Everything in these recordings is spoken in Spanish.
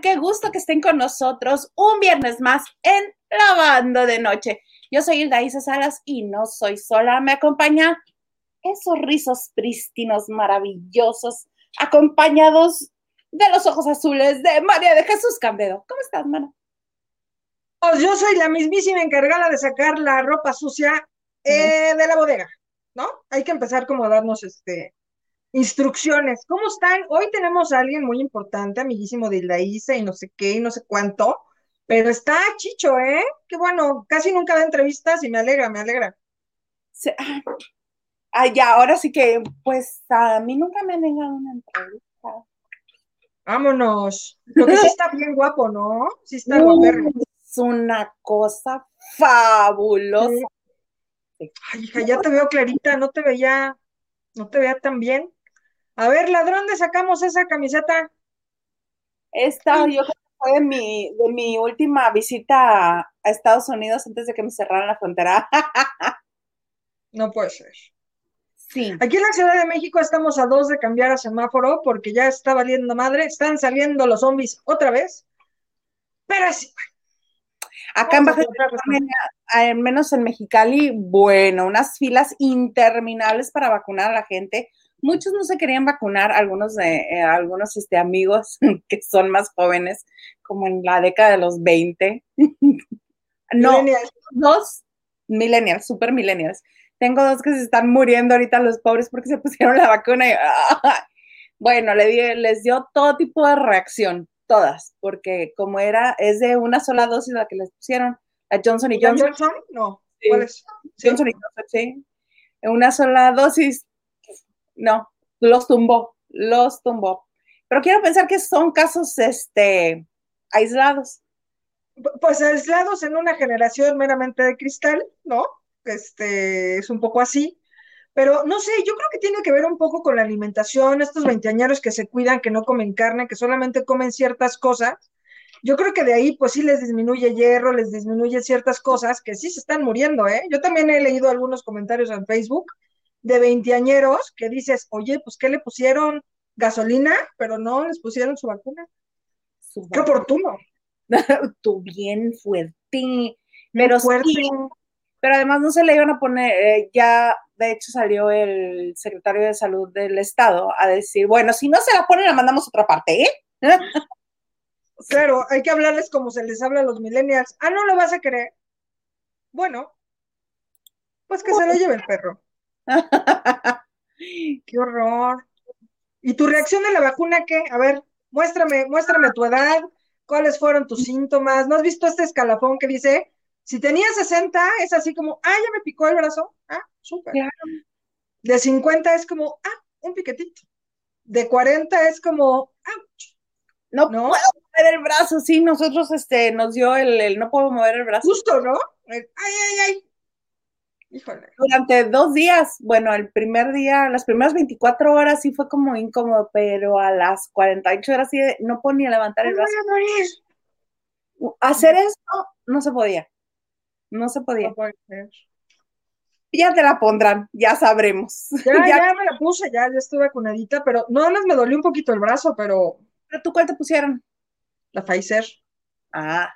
Qué gusto que estén con nosotros un viernes más en Lavando de Noche. Yo soy Hilda Isa Salas y no soy sola. Me acompaña esos rizos prístinos, maravillosos, acompañados de los ojos azules de María de Jesús Cambedo. ¿Cómo estás, mano? Pues yo soy la mismísima encargada de sacar la ropa sucia eh, de la bodega, ¿no? Hay que empezar como a darnos este instrucciones. ¿Cómo están? Hoy tenemos a alguien muy importante, amiguísimo de la Isa y no sé qué y no sé cuánto, pero está Chicho, ¿eh? Qué bueno, casi nunca da entrevistas y me alegra, me alegra. ah, ya, ahora sí que, pues a mí nunca me han negado una entrevista. Vámonos. Lo que sí está bien guapo, ¿no? Sí está guapo. Es una cosa fabulosa. Ay, hija, ya te veo clarita, no te veía, no te veía tan bien. A ver, ladrón, ¿de sacamos esa camiseta? Esta, yo creo que fue de mi, de mi última visita a, Estados Unidos antes de que me cerraran la frontera. no puede ser. Sí. Aquí en la Ciudad de México estamos a dos de cambiar a semáforo porque ya está valiendo madre, están saliendo los zombies otra vez. Pero es Acá en Baja California, al menos en Mexicali, bueno, unas filas interminables para vacunar a la gente muchos no se querían vacunar, algunos de eh, algunos este, amigos que son más jóvenes, como en la década de los 20. no, dos millennials, super millennials. Tengo dos que se están muriendo ahorita los pobres porque se pusieron la vacuna y bueno, le les dio todo tipo de reacción, todas, porque como era, es de una sola dosis la que les pusieron, a Johnson y Johnson. Johnson? No. ¿Cuál es? Johnson y Johnson, sí. Una sola dosis no, los tumbó, los tumbó. Pero quiero pensar que son casos este, aislados. Pues aislados en una generación meramente de cristal, ¿no? Este, es un poco así. Pero no sé, yo creo que tiene que ver un poco con la alimentación, estos veinteañeros que se cuidan, que no comen carne, que solamente comen ciertas cosas. Yo creo que de ahí, pues sí les disminuye hierro, les disminuye ciertas cosas que sí se están muriendo, ¿eh? Yo también he leído algunos comentarios en Facebook de veinteañeros que dices, oye, pues ¿qué le pusieron? Gasolina, pero no les pusieron su vacuna. Qué oportuno. Tú bien fuerte. Pero Sí, pero además no se le iban a poner, eh, ya de hecho salió el secretario de salud del estado a decir, bueno, si no se la ponen, la mandamos a otra parte, ¿eh? claro, hay que hablarles como se les habla a los millennials. Ah, no lo vas a querer. Bueno, pues que se lo lleve el perro. Qué horror. ¿Y tu reacción de la vacuna qué? A ver, muéstrame, muéstrame tu edad, cuáles fueron tus síntomas. ¿No has visto este escalafón que dice, si tenía 60 es así como, ah, ya me picó el brazo? Ah, súper. De 50 es como, ah, un piquetito. De 40 es como, ah, no, no, puedo mover el brazo, sí, nosotros este, nos dio el, el no puedo mover el brazo. Justo, ¿no? ay, ay, ay, durante dos días, bueno, el primer día, las primeras 24 horas sí fue como incómodo, pero a las 48 horas sí no podía levantar el brazo. Hacer esto no se podía. No se podía. ya te la pondrán, ya sabremos. Ya, ya, me la puse, ya, ya estuve vacunadita, pero no más me dolió un poquito el brazo, pero. ¿Pero tú cuál te pusieron? La Pfizer. Ah.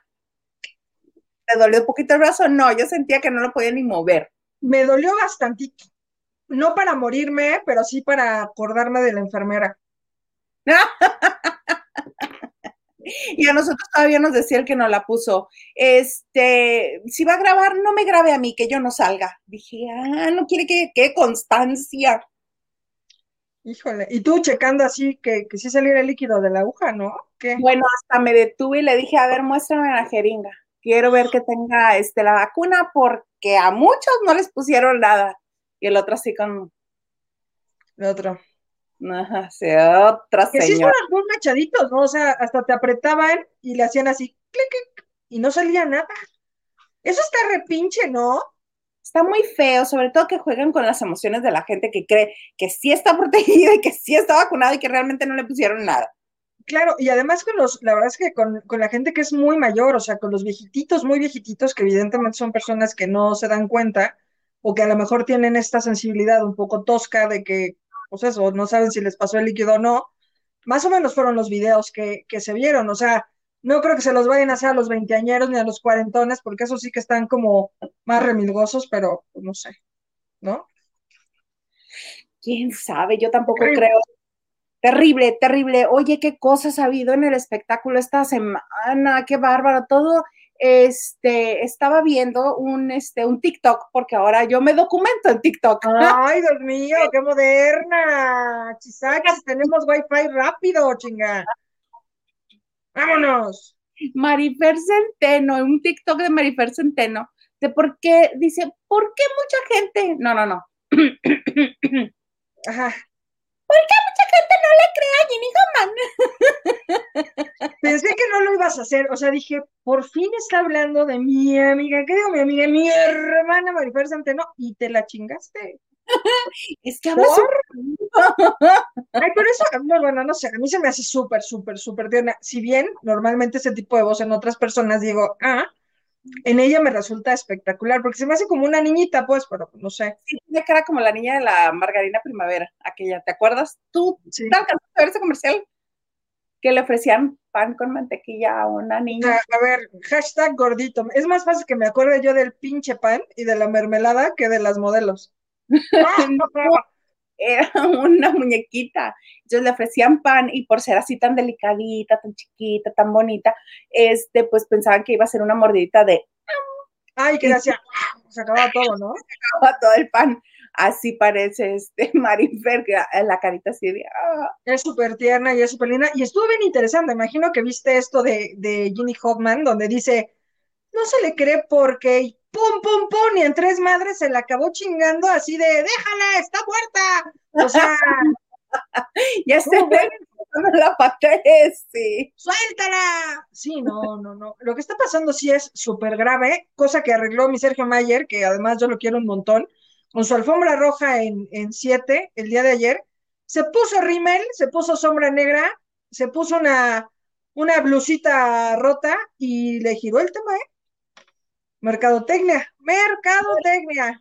¿Te dolió un poquito el brazo? No, yo sentía que no lo podía ni mover me dolió bastantito. No para morirme, pero sí para acordarme de la enfermera. y a nosotros todavía nos decía el que nos la puso, este, si va a grabar, no me grabe a mí, que yo no salga. Dije, ah, no quiere que, qué constancia. Híjole, y tú checando así que, que sí saliera el líquido de la aguja, ¿no? Bueno, hasta me detuve y le dije, a ver, muéstrame la jeringa quiero ver que tenga este, la vacuna porque a muchos no les pusieron nada. Y el otro así con... El otro. Ajá, sí, otra que sí muy machaditos, ¿no? O sea, hasta te apretaban y le hacían así, clic, clic, y no salía nada. Eso está repinche, ¿no? Está muy feo, sobre todo que juegan con las emociones de la gente que cree que sí está protegida y que sí está vacunado y que realmente no le pusieron nada. Claro, y además con los, la verdad es que con, la gente que es muy mayor, o sea, con los viejitos, muy viejitos, que evidentemente son personas que no se dan cuenta o que a lo mejor tienen esta sensibilidad un poco tosca de que, pues eso, no saben si les pasó el líquido o no, Más o menos fueron los videos que, que se vieron, o sea, no creo que se los vayan a hacer a los veinteañeros ni a los cuarentones, porque eso sí que están como más remilgosos, pero pues, no sé, ¿no? quién sabe, yo tampoco creo. Terrible, terrible. Oye, qué cosas ha habido en el espectáculo esta semana, qué bárbaro. Todo, este, estaba viendo un, este, un TikTok, porque ahora yo me documento en TikTok. Ay, Dios mío, qué moderna. Chisachis, tenemos wifi rápido, chinga. Vámonos. Marifer Centeno, un TikTok de Marifer Centeno, de por qué, dice, ¿por qué mucha gente? No, no, no. Ajá. ¿Por qué mucha gente no le cree a Ginny Homan? Pensé que no lo ibas a hacer, o sea, dije, por fin está hablando de mi amiga, ¿qué digo mi amiga? Mi hermana Marifer Centeno, y te la chingaste. es que habla Ay, pero eso, no, bueno, no sé, a mí se me hace súper, súper, súper tierna. Si bien normalmente ese tipo de voz en otras personas digo, ah, en ella me resulta espectacular, porque se me hace como una niñita, pues, pero no sé. Sí, tiene cara como la niña de la Margarina Primavera, aquella, ¿te acuerdas? ¿Tú sí. te alcanzaste a ver ese comercial? Que le ofrecían pan con mantequilla a una niña. A, a, ver, hashtag gordito. Es más fácil que me acuerde yo del pinche pan y de la mermelada que de las modelos. era una muñequita. Entonces le ofrecían pan y por ser así tan delicadita, tan chiquita, tan bonita, este, pues pensaban que iba a ser una mordidita de... Ay, que hacía... Se acababa todo, ¿no? Se acababa todo el pan. Así parece este Marifer, que la carita así de... Ah. Es súper tierna y es súper linda. Y estuvo bien interesante. Imagino que viste esto de, de Ginny Hoffman, donde dice, no se le cree porque pum, pum, pum, y en tres madres se la acabó chingando así de, déjala, está muerta. O sea, ya se ve la sí. Suéltala. Sí, no, no, no. Lo que está pasando sí es súper grave, cosa que arregló mi Sergio Mayer, que además yo lo quiero un montón, con su alfombra roja en, en siete el día de ayer. Se puso rímel, se puso sombra negra, se puso una, una blusita rota y le giró el tema, ¿eh? Mercadotecnia, mercadotecnia.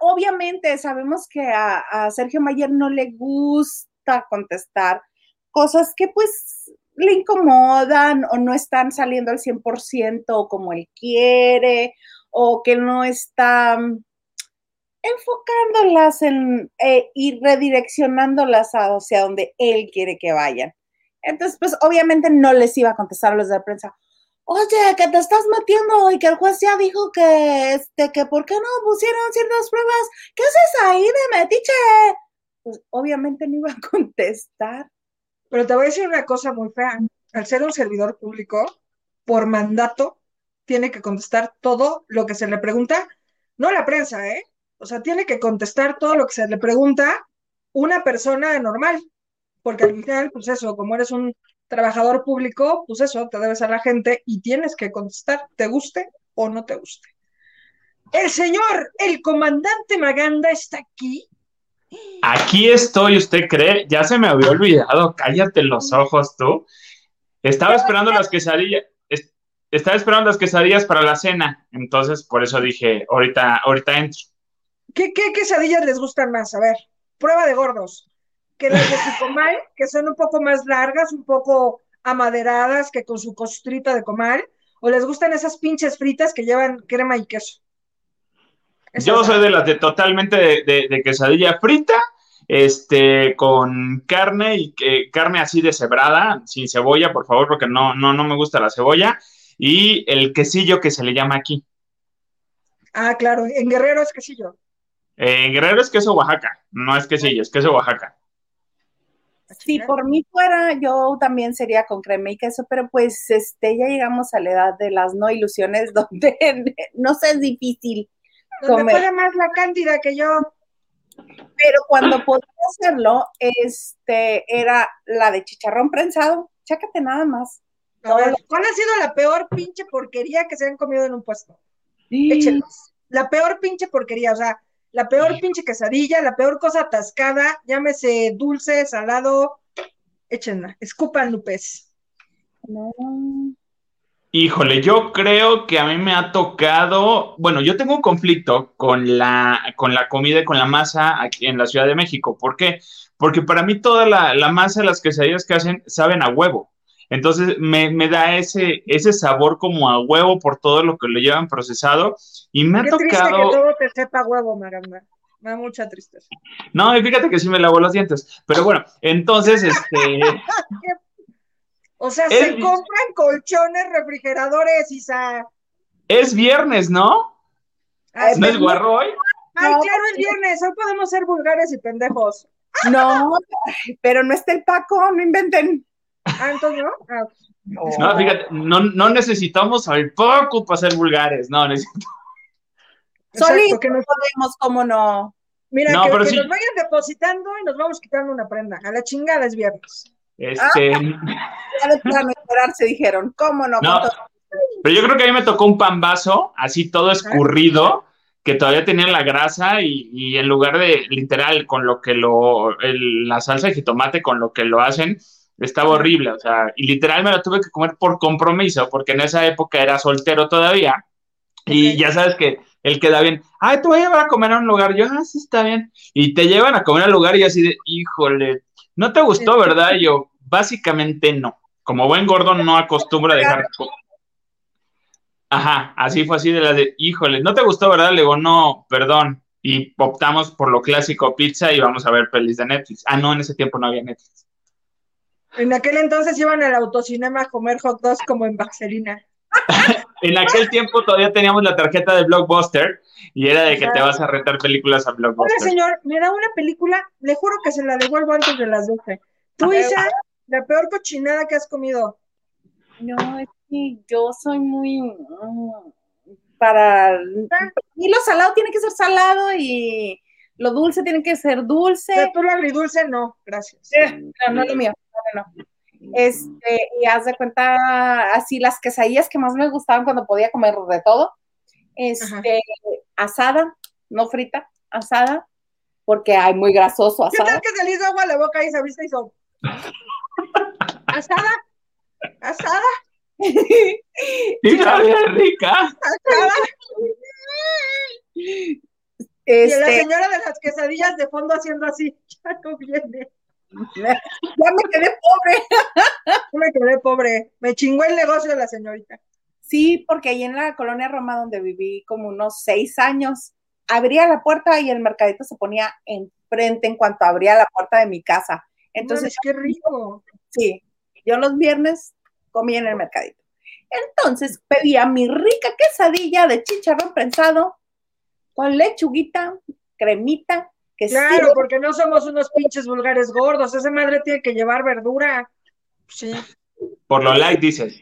Obviamente sabemos que a, Sergio Mayer no le gusta contestar cosas que pues le incomodan o no están saliendo al 100% como él quiere o que no está enfocándolas en, eh, y redireccionándolas hacia donde él quiere que vayan. Entonces, pues obviamente no les iba a contestar a los de la prensa oye, que te estás metiendo y que el juez ya dijo que, este, que por qué no pusieron ciertas pruebas, ¿qué haces ahí de metiche? Pues obviamente no iba a contestar. Pero te voy a decir una cosa muy fea. Al ser un servidor público, por mandato, tiene que contestar todo lo que se le pregunta, no la prensa, ¿eh? O sea, tiene que contestar todo lo que se le pregunta una persona normal, porque al final, pues eso, como eres un trabajador público, pues eso, te debes a la gente y tienes que contestar, te guste o no te guste. El señor, el comandante Maganda está aquí. Aquí estoy, ¿usted cree? Ya se me había olvidado, cállate los ojos tú. Estaba esperando las quesadillas, estaba esperando las quesadillas para la cena, entonces por eso dije, ahorita, ahorita entro. ¿Qué, qué quesadillas les gustan más? A ver, prueba de gordos que las de comal, que son un poco más largas, un poco amaderadas, que con su costrita de comal, o les gustan esas pinches fritas que llevan crema y queso. Yo soy de las de totalmente de, quesadilla frita, este, con carne y carne así deshebrada, sin cebolla, por favor, porque no, no, no me gusta la cebolla, y el quesillo que se le llama aquí. Ah, claro, en Guerrero es quesillo. en Guerrero es queso Oaxaca, no es quesillo, es queso Oaxaca. Si por mí fuera, yo también sería con crema y queso, pero pues este, ya llegamos a la edad de las no ilusiones donde no sé, es difícil. Donde comer. más la cándida que yo. Pero cuando podía hacerlo, este, era la de chicharrón prensado. Chácate nada más. ¿Cuál ha sido la peor pinche porquería que se han comido en un puesto? Échelos. La peor pinche porquería, o sea, la peor pinche quesadilla, la peor cosa atascada, llámese dulce, salado, échenla, escupan Lupes. No. Híjole, yo creo que a mí me ha tocado, bueno, yo tengo un conflicto con la, con la comida y con la masa aquí en la Ciudad de México. ¿Por qué? Porque para mí toda la, la masa, las quesadillas que hacen, saben a huevo. Entonces me, me, da ese, ese sabor como a huevo por todo lo que lo llevan procesado. Y me Qué ha triste tocado. que todo te sepa huevo, Maranda. Me da mucha tristeza. No, y fíjate que sí me lavo los dientes. Pero bueno, entonces, este. O sea, Es- se compran colchones, refrigeradores y sa... es viernes, ¿no? Ay, ¿No es guarro hoy? Ay, No, claro, es viernes, hoy podemos ser vulgares y pendejos. No, pero no está el Paco, no inventen. Ah, entonces, ¿no? Ah, No, fíjate, no, no necesitamos al poco para ser vulgares. No, necesitamos. Solitos que nos- podemos, cómo no. mira, No, que, pero que sí. nos vayan depositando y nos vamos quitando una prenda. A la chingada es viernes. Este, Ya de plano esperarse dijeron, ¿cómo no? Pero yo creo que a mí me tocó un pambazo, así todo escurrido, que todavía tenía la grasa y, y en lugar de literal con lo que lo, el- la salsa de jitomate con lo que lo hacen, estaba horrible, o sea, y literal me lo tuve que comer por compromiso, porque en esa época era soltero todavía, y ya sabes que él queda bien, ay, te voy a llevar a comer a un lugar, yo, ah, sí, está bien, y te llevan a comer al lugar y así de, híjole, ¿no te gustó, verdad? Y yo, básicamente no, como buen gordo no acostumbro a dejar... Ajá, así fue así de la de, híjole, ¿no te gustó, verdad? Le digo, no, perdón. Y optamos por lo clásico pizza y vamos a ver pelis de Netflix. Ah, no, en ese tiempo no había Netflix. En aquel entonces iban al autocinema a comer hot dogs como en Vaselina. En aquel tiempo todavía teníamos la tarjeta de Blockbuster y era de que te vas a rentar películas a Hola, Blockbuster. señor, me da una película, le juro que se la devuelvo antes de las 12. Tú, Isa, la peor cochinada que has comido. No, es que yo soy muy mm, para y lo salado tiene que ser salado y lo dulce tiene que ser dulce. tú lo agridulce, no, gracias. No, no es lo mío. No, no, no. Este, y haz de cuenta así las quesadillas que más me gustaban cuando podía comer de todo. Este, asada, no frita, asada, porque hay muy grasoso ¿Qué tal asada. que se le hizo agua a la boca y se viste y hizo? ¿Asada? ¿Asada? Y sabía rica. ¿Asada? Y la Este, señora de las quesadillas de fondo haciendo así, ya no viene. Ya me quedé pobre. Me quedé pobre. Me chingó el negocio de la señorita. Sí, porque ahí en la colonia Roma, donde viví como unos seis años, abría la puerta y el mercadito se ponía enfrente en cuanto abría la puerta de mi casa. Entonces, Entonces, qué rico. sí, yo los viernes comía en el mercadito. Entonces pedía mi rica quesadilla de chicharrón prensado con lechuguita, cremita, que Claro, porque no somos unos pinches vulgares gordos. Esa madre tiene que llevar verdura. Sí. Por lo light dices.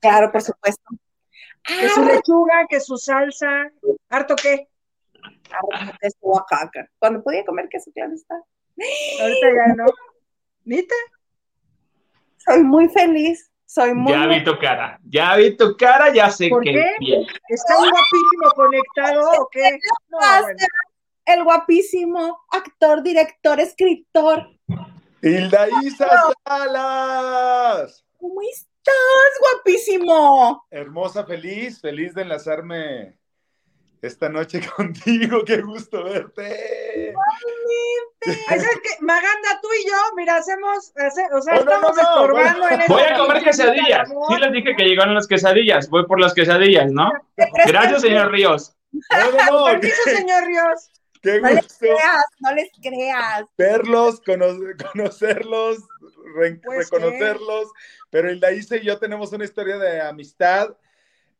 claro, por supuesto. Que su lechuga, que su salsa. ¿Harto qué? Ah, queso Oaxaca. Cuando podía comer queso, claro está. Ahorita ya no. ¿Nita? Soy muy feliz, soy muy Ya vi tu cara. Ya vi tu cara, ya sé ¿Por que qué? bien. ¿Está un guapísimo conectado o qué? No, bueno. El guapísimo actor, director, escritor. Hilda Isa Salas. ¿Cómo estás, guapísimo? Hermosa, feliz, feliz de enlazarme esta noche contigo. Qué gusto verte. Ay, ¿sabes qué? Maganda, tú y yo, mira, hacemos, hace- o sea, no, estamos no, no, estorbando bueno. en Voy a comer quesadillas. Sí les dije que llegaron las quesadillas. Voy por las quesadillas, ¿no? Gracias, señor Ríos. No, no, no. Permiso, señor Ríos. Qué No les creas, no les creas. verlos, cono- conocerlos, re- Pues, reconocerlos. Pero Hilda Isa y yo tenemos una historia de amistad.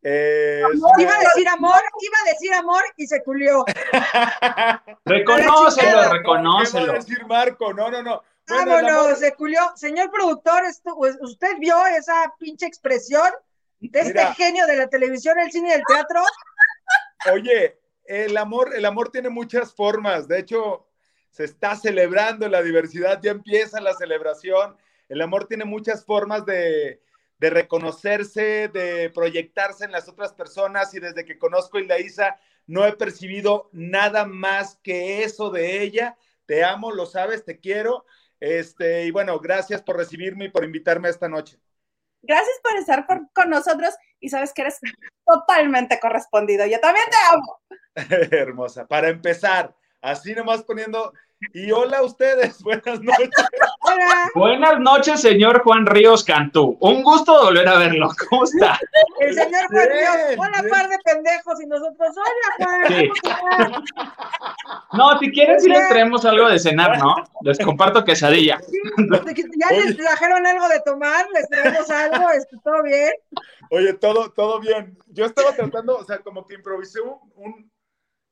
Eh, Iba a decir amor, iba a decir amor y se culió. Reconócelo, chingada. ¿Qué va a reconócelo. decir Marco? No, no, no. Bueno, Vámonos, amor- se culió. Señor productor, esto- pues, ¿usted vio esa pinche expresión de este genio de la televisión, el cine y el teatro? Oye, el amor, el amor tiene muchas formas. De hecho, se está celebrando la diversidad, ya empieza la celebración. El amor tiene muchas formas de, de reconocerse, de proyectarse en las otras personas. Y desde que conozco a no he percibido nada más que eso de ella. Te amo, lo sabes, te quiero. Este, y bueno, gracias por recibirme y por invitarme esta noche. Gracias por estar con nosotros y sabes que eres totalmente correspondido. Yo también te amo. Hermosa. Para empezar, así nomás poniendo y hola a ustedes, buenas noches. Hola. Buenas noches, señor Juan Ríos Cantú. Un gusto volver a verlo. ¿Cómo está? El señor Juan Ríos, hola par de pendejos y nosotros, hola Juan. No, si quieren, si les traemos algo de cenar, ¿no? Les comparto quesadilla. ya les trajeron algo de tomar, les traemos algo, ¿está todo bien? Oye, todo, todo bien. Yo estaba tratando, o sea, como que improvisé un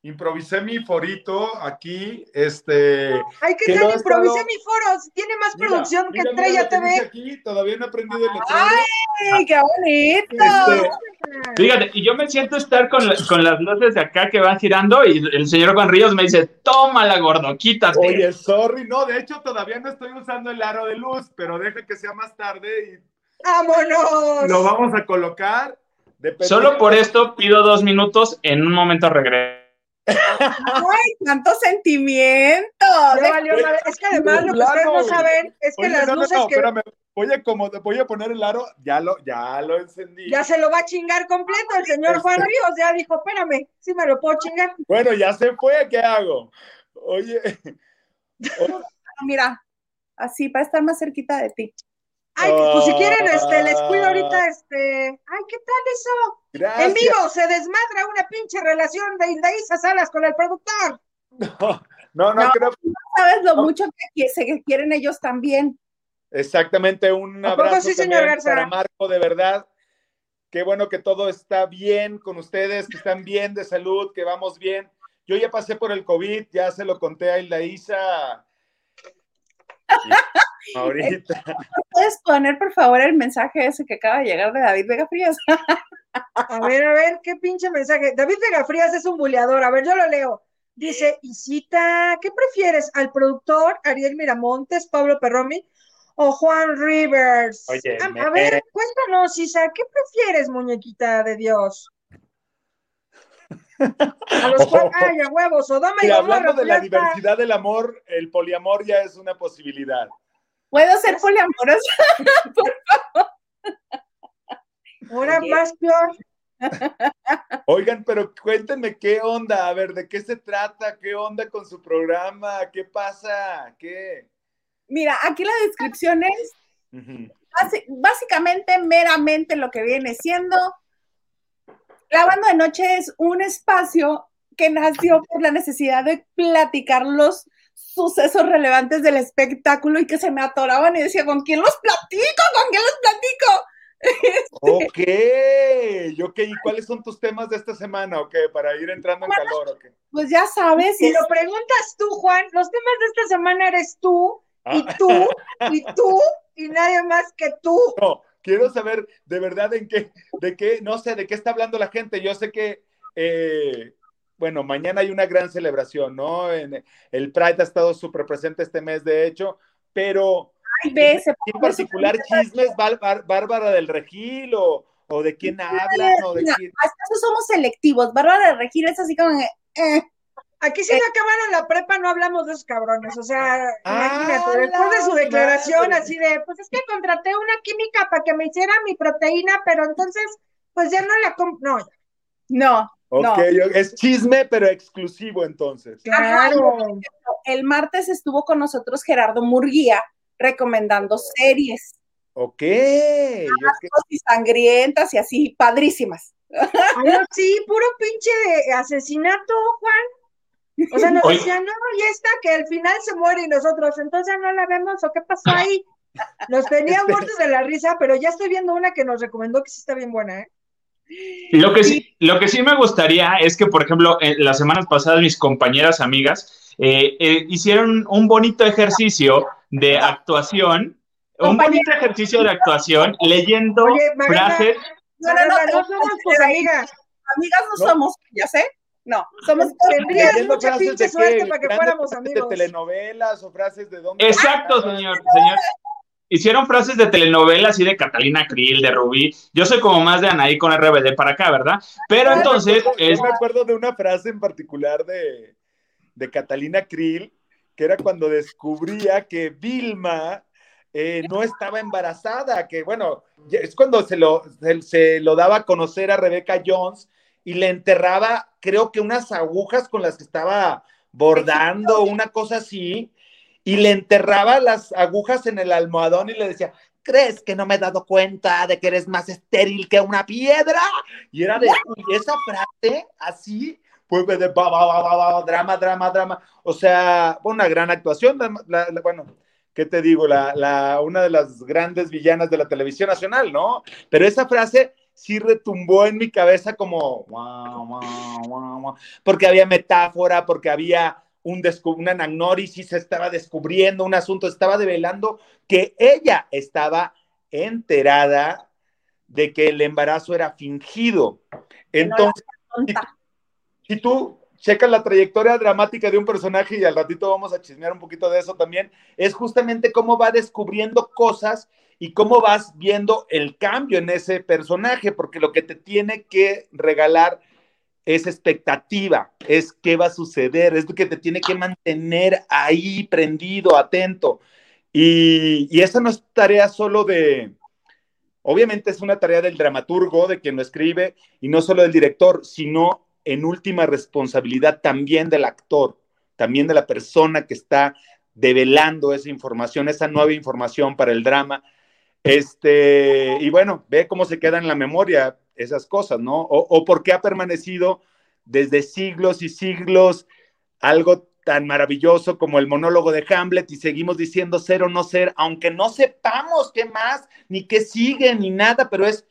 improvisé mi forito aquí, este... Ay, ¿qué tal improvisé mi foro? Tiene más producción que Estrella TV. Aquí, todavía no he aprendido el ¡Ay, qué bonito! Este, fíjate, y yo me siento estar con, con, las luces de acá que van girando y el señor Juan Ríos me dice, tómala, gordo, quítate. Oye, sorry, no, de hecho todavía no estoy usando el aro de luz, pero deja que sea más tarde y... ¡Vámonos! Lo vamos a colocar. Solo por esto pido dos minutos, en un momento regreso. ¡Ay, tanto sentimiento! Es que además lo que ustedes no saben es que las luces que. Espérame. Voy a, como, voy a poner el aro, ya lo, ya lo encendí. Ya se lo va a chingar completo el señor Juan este. Ríos, ya dijo, espérame, sí me lo puedo chingar. Bueno, ya se fue, ¿qué hago? Oye. Mira, así para estar más cerquita de ti. Ay, pues si quieren, este, les cuido ahorita, este. Ay, ¿qué tal eso? Gracias. En vivo se desmadra una pinche relación de Hildaísa Salas con el productor. No, no, no, creo. No sabes lo mucho que, se quieren ellos también. Exactamente, un abrazo para Marco, de verdad. Qué bueno que todo está bien con ustedes, que están bien de salud, que vamos bien. Yo ya pasé por el COVID, ya se lo conté a Hilda Isa. Ahorita. ¿Puedes poner, por favor, el mensaje ese que acaba de llegar de David Vega Frías? A ver, a ver, qué pinche mensaje. David Vega Frías es un buleador. A ver, yo lo leo. Dice, Isita, ¿qué prefieres? ¿Al productor Ariel Miramontes, Pablo Perromi o Juan Rivers? Oye, a, ver, cuéntanos, Isa, ¿qué prefieres, muñequita de Dios? A los cuatro, ay, a huevos, Sodoma y, y hablando de la diversidad del amor, el poliamor ya es una posibilidad. ¿Puedo ser poliamorosa? Por favor. Ahora más peor. Oigan, pero cuéntenme qué onda, a ver, ¿de qué se trata? ¿Qué onda con su programa? ¿Qué pasa? ¿Qué? Mira, aquí la descripción es básicamente, meramente lo que viene siendo. La banda de noche es un espacio que nació por la necesidad de platicar los sucesos relevantes del espectáculo y que se me atoraban y decía, ¿con quién los platico? ¿Con quién los platico? Ok, ok, ¿y cuáles son tus temas de esta semana? Ok, para ir entrando en calor, ok. Pues ya sabes. Si lo preguntas tú, Juan, los temas de esta semana eres tú, y ah. tú, y tú, y nadie más que tú. No, quiero saber de verdad en qué, de qué, no sé, de qué está hablando la gente. Yo sé que eh, bueno, mañana hay una gran celebración, ¿no? En, el Pride ha estado súper presente este mes, de hecho, pero Ay, ve, en particular chismes, Bárbara del Regil o, o de quién hablan o de quién... Hasta somos selectivos, Bárbara del Regil es así como... Eh. Aquí si no acabaron la prepa, no hablamos de esos cabrones. O sea, imagínate, después de su declaración así de, pues es que contraté una química para que me hiciera mi proteína, pero entonces, pues ya no la compro. No, no, Ok, es chisme, pero exclusivo entonces. Claro. El martes estuvo con nosotros Gerardo Murguía recomendando series. Ok. Y sangrientas y así, padrísimas. sí, puro pinche asesinato, Juan. O sea, nos decían, no, y esta que al final se muere y nosotros, entonces no la vemos, ¿o qué pasó ahí? Nos tenía muertos de la risa, pero ya estoy viendo una que nos recomendó que sí está bien buena, ¿eh? Lo que, sí, lo que sí me gustaría es que, por ejemplo, en las semanas pasadas mis compañeras amigas eh, eh, hicieron un bonito ejercicio de actuación, un bonito ejercicio de actuación leyendo frases. No, no, no, no somos tus amigas. Amigas no, somos, ya sé. No, somos Tendrías mucha pinche suerte para que fuéramos amigos. De telenovelas o frases de dónde. Exacto, señor, señor hicieron frases de telenovela así de Catalina Krill, de Rubí. Yo soy como más de Anaí con RBD para acá, ¿verdad? Pero entonces. Yo me acuerdo de una frase en particular de, de Catalina Krill, que era cuando descubría que Vilma eh, no estaba embarazada, que bueno, es cuando se lo, se, lo daba a conocer a Rebecca Jones y le enterraba, creo que unas agujas con las que estaba bordando, una cosa así, y le enterraba las agujas en el almohadón y le decía, ¿crees que no me he dado cuenta de que eres más estéril que una piedra? Y era de, esa frase así, pues de drama, drama, drama. O sea, una gran actuación. bueno, ¿qué te digo? La, una de las grandes villanas de la televisión nacional, ¿no? Pero esa frase sí retumbó en mi cabeza como, porque había metáfora, porque había un una anagnórisis, estaba descubriendo un asunto, estaba develando que ella estaba enterada de que el embarazo era fingido. Entonces, si, tú checas la trayectoria dramática de un personaje, y al ratito vamos a chismear un poquito de eso también, es justamente cómo va descubriendo cosas y cómo vas viendo el cambio en ese personaje, porque lo que te tiene que regalar es expectativa, es qué va a suceder, es lo que te tiene que mantener ahí prendido, atento. Y, y esa no es tarea solo de, obviamente es una tarea del dramaturgo, de quien lo escribe, y no solo del director, sino en última responsabilidad también del actor, también de la persona que está develando esa información, esa nueva información para el drama. Este, y bueno, ve cómo se queda en la memoria esas cosas, ¿no? O, o por qué ha permanecido desde siglos y siglos algo tan maravilloso como el monólogo de Hamlet y seguimos diciendo ser o no ser, aunque no sepamos qué más, ni qué sigue, ni nada, pero es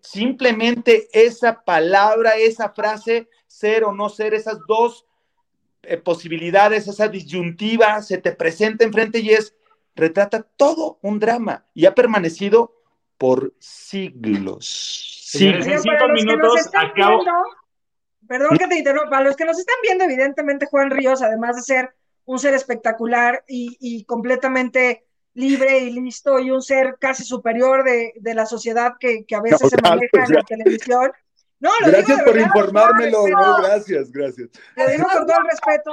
simplemente esa palabra, esa frase, ser o no ser, esas dos eh, posibilidades, esa disyuntiva se te presenta enfrente y es, retrata todo un drama y ha permanecido por siglos. Sí, en cinco minutos acabo. perdón que te interrumpa, los que nos están viendo, evidentemente Juan Ríos, además de ser un ser espectacular y, completamente libre y listo y un ser casi superior de, la sociedad que, a veces se maneja en la televisión. No, lo gracias por informármelo, no, gracias, gracias. Lo digo con todo el respeto,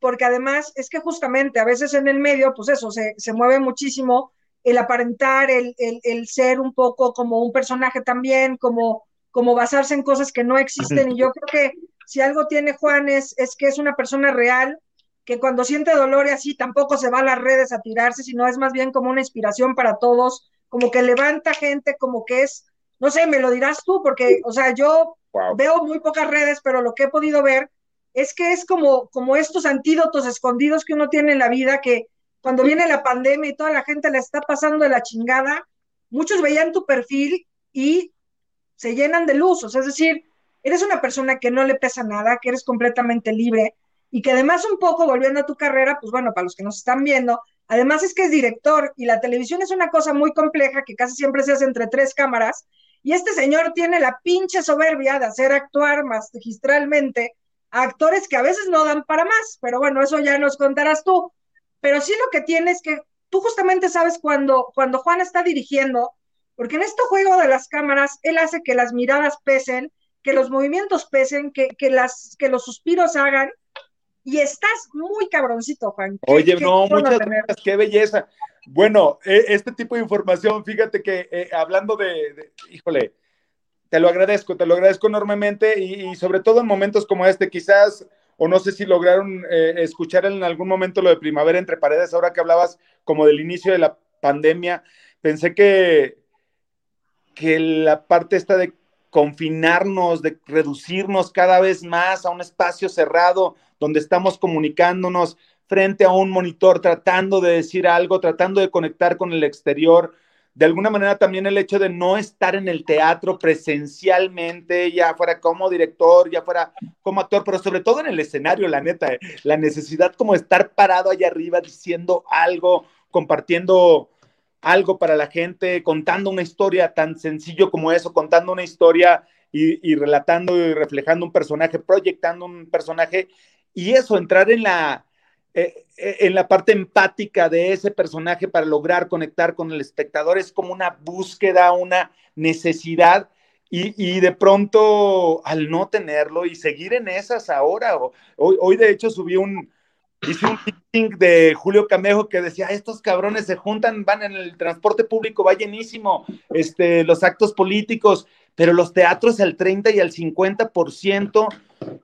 porque además es que justamente a veces en el medio, pues eso, se, se mueve muchísimo el aparentar, el, el, ser un poco como un personaje también, como, como basarse en cosas que no existen. Y yo creo que si algo tiene Juan es, es que es una persona real, que cuando siente dolor y así tampoco se va a las redes a tirarse, sino es más bien como una inspiración para todos, como que levanta gente, como que es, no sé, me lo dirás tú, porque, o sea, yo veo muy pocas redes, pero lo que he podido ver es que es como, como estos antídotos escondidos que uno tiene en la vida que, cuando viene la pandemia y toda la gente le está pasando de la chingada, muchos veían tu perfil y se llenan de luz, o sea, es decir, eres una persona que no le pesa nada, que eres completamente libre y que además un poco volviendo a tu carrera, pues bueno, para los que nos están viendo, además es que es director y la televisión es una cosa muy compleja que casi siempre se hace entre tres cámaras y este señor tiene la pinche soberbia de hacer actuar magistralmente a actores que a veces no dan para más, pero bueno, eso ya nos contarás tú pero sí lo que tiene es que tú justamente sabes cuando, cuando Juan está dirigiendo, porque en este juego de las cámaras, él hace que las miradas pesen, que los movimientos pesen, que, que, las, que los suspiros hagan, y estás muy cabroncito, Juan. Oye, no, muchas gracias, qué belleza. Bueno, e, este tipo de información, fíjate que eh, hablando de, híjole, te lo agradezco, te lo agradezco enormemente y, sobre todo en momentos como este, quizás o no sé si lograron eh, escuchar en algún momento lo de primavera entre paredes, ahora que hablabas como del inicio de la pandemia, pensé que, que la parte esta de confinarnos, de reducirnos cada vez más a un espacio cerrado donde estamos comunicándonos frente a un monitor, tratando de decir algo, tratando de conectar con el exterior, de alguna manera también el hecho de no estar en el teatro presencialmente, ya fuera como director, ya fuera como actor, pero sobre todo en el escenario, la neta, eh, la necesidad como estar parado allá arriba diciendo algo, compartiendo algo para la gente, contando una historia tan sencillo como eso, contando una historia y, y relatando y reflejando un personaje, proyectando un personaje, y eso, entrar en la, eh, eh, en la parte empática de ese personaje para lograr conectar con el espectador. Es como una búsqueda, una necesidad. Y, de pronto, al no tenerlo y seguir en esas ahora, hoy, hoy de hecho subí un, hice un meeting de Julio Camejo que decía, estos cabrones se juntan, van en el transporte público, va llenísimo, este, los actos políticos, pero los teatros al 30 y al 50%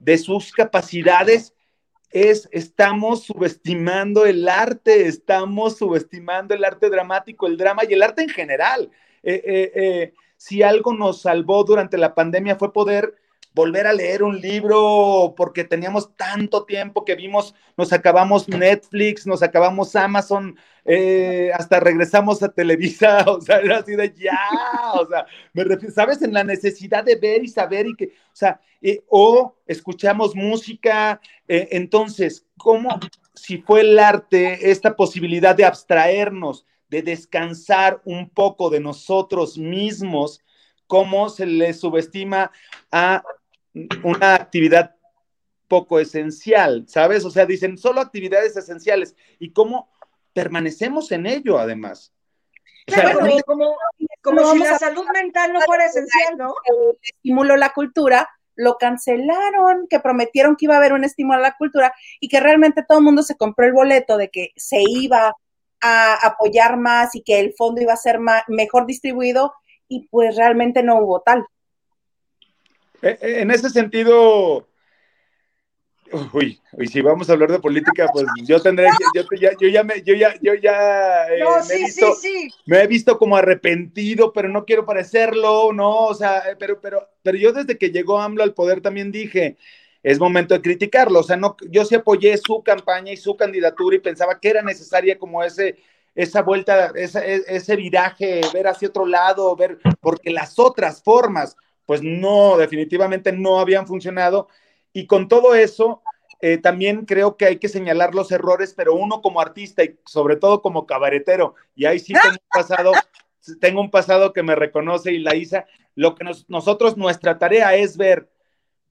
de sus capacidades es, estamos subestimando el arte, estamos subestimando el arte dramático, el drama y el arte en general. Eh, eh, eh, si algo nos salvó durante la pandemia fue poder volver a leer un libro porque teníamos tanto tiempo que vimos, nos acabamos Netflix, nos acabamos Amazon, hasta regresamos a Televisa, o sea, era así de ya, o sea, me refiero, ¿sabes? En la necesidad de ver y saber y que, o sea, o escuchamos música, entonces, ¿cómo, si fue el arte, esta posibilidad de abstraernos, de descansar un poco de nosotros mismos, cómo se le subestima a una actividad poco esencial, ¿sabes? O sea, dicen solo actividades esenciales y cómo permanecemos en ello además. Claro, como, como, si la salud mental no fuera esencial, ¿no? El estímulo a la cultura lo cancelaron, que prometieron que iba a haber un estímulo a la cultura y que realmente todo el mundo se compró el boleto de que se iba a apoyar más y que el fondo iba a ser mejor distribuido y pues realmente no hubo tal. E, e, en ese sentido, uy, y si vamos a hablar de política, pues yo tendré yo, ya, yo ya me, yo ya, yo ya eh, me, he visto, me he visto como arrepentido, pero no quiero parecerlo, no, o sea, pero, pero, pero yo desde que llegó AMLO al poder también dije, es momento de criticarlo. O sea, no, yo sí apoyé su campaña y su candidatura y pensaba que era necesaria como ese, esa vuelta, ese, ese viraje, ver hacia otro lado, ver, porque las otras formas, pues no, definitivamente no habían funcionado. Y con todo eso, eh, también creo que hay que señalar los errores, pero uno como artista y sobre todo como cabaretero, y ahí sí tengo un pasado, tengo un pasado que me reconoce y la Isa, lo que nosotros, nuestra tarea es ver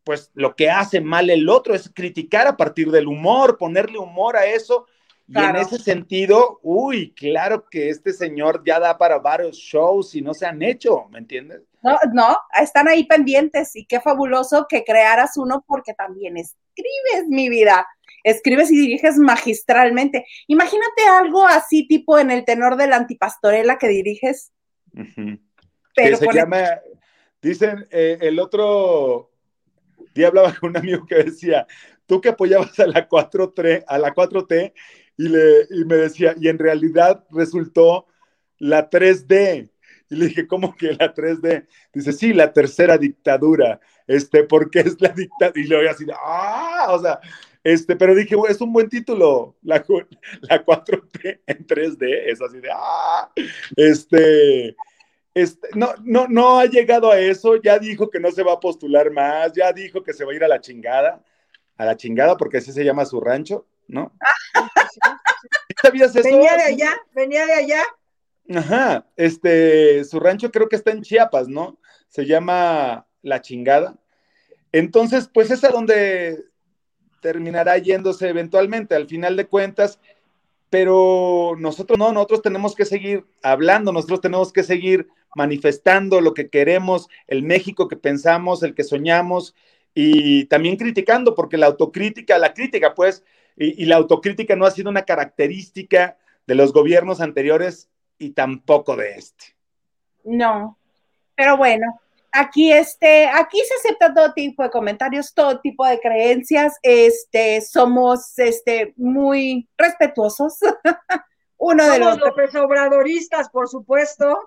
pues lo que hace mal el otro es criticar a partir del humor, ponerle humor a eso. Y en ese sentido, uy, claro que este señor ya da para varios shows y no se han hecho, ¿me entiendes? No, no, están ahí pendientes y qué fabuloso que crearas uno porque también escribes mi vida, escribes y diriges magistralmente. Imagínate algo así tipo en el tenor de la antipastorela que diriges. Pero se llama, dicen, eh, el otro día hablaba con un amigo que decía, tú que apoyabas a la 4T, a la 4T y, le, y me decía, y en realidad resultó la 3D. Y le dije, ¿cómo que la 3D? Dice, sí, la tercera dictadura, este, porque es la dictadura. Y le voy así, ah, o sea, este, pero dije, es un buen título, la, la 4T en 3D, es así de, ah, este, este, no, no, no ha llegado a eso, ya dijo que no se va a postular más, ya dijo que se va a ir a la chingada, a la chingada porque así se llama su rancho, ¿no? ¿Sabías eso? Venía de allá, venía de allá. Ajá, este, su rancho creo que está en Chiapas, ¿no? Se llama La Chingada. Entonces, pues es a donde terminará yéndose eventualmente, al final de cuentas, pero nosotros no, nosotros tenemos que seguir hablando, nosotros tenemos que seguir manifestando lo que queremos, el México que pensamos, el que soñamos y también criticando, porque la autocrítica, la crítica pues, y, la autocrítica no ha sido una característica de los gobiernos anteriores y tampoco de este. No, pero bueno, aquí este, aquí se acepta todo tipo de comentarios, todo tipo de creencias, este, somos este muy respetuosos. Uno de los obradoristas, por supuesto.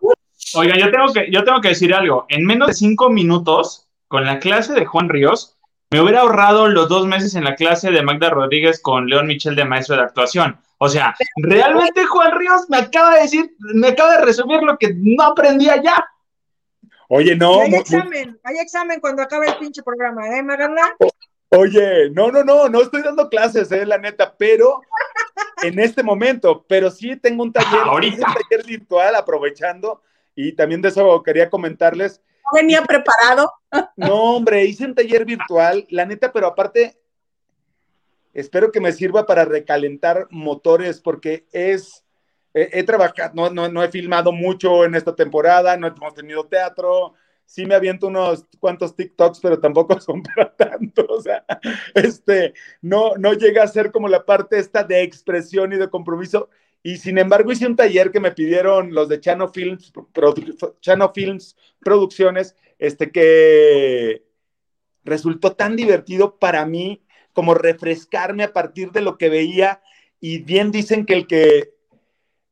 Oiga, yo tengo que, yo tengo que decir algo. En menos de cinco minutos, con la clase de Juan Ríos, me hubiera ahorrado los dos meses en la clase de Magda Rodríguez con León Michel de maestro de actuación. O sea, realmente Juan Ríos me acaba de decir, me acaba de resumir lo que no aprendía ya. Oye, no. Hay examen, hay examen cuando acabe el pinche programa, ¿eh, Maganda? Oye, no, no, no, no estoy dando clases, eh, la neta, pero en este momento, pero sí tengo un taller, un taller virtual aprovechando y también de eso quería comentarles. ¿No venía preparado? No, hombre, hice un taller virtual, la neta, pero aparte, espero que me sirva para recalentar motores porque es he, trabajado, no, no, no, he filmado mucho en esta temporada, no hemos tenido teatro, sí me aviento unos cuantos TikToks, pero tampoco son para tanto. O sea, este, no, no llega a ser como la parte esta de expresión y de compromiso. Y sin embargo, hice un taller que me pidieron los de Chano Films, Chano Films Producciones, este, que resultó tan divertido para mí como refrescarme a partir de lo que veía. Y bien dicen que el que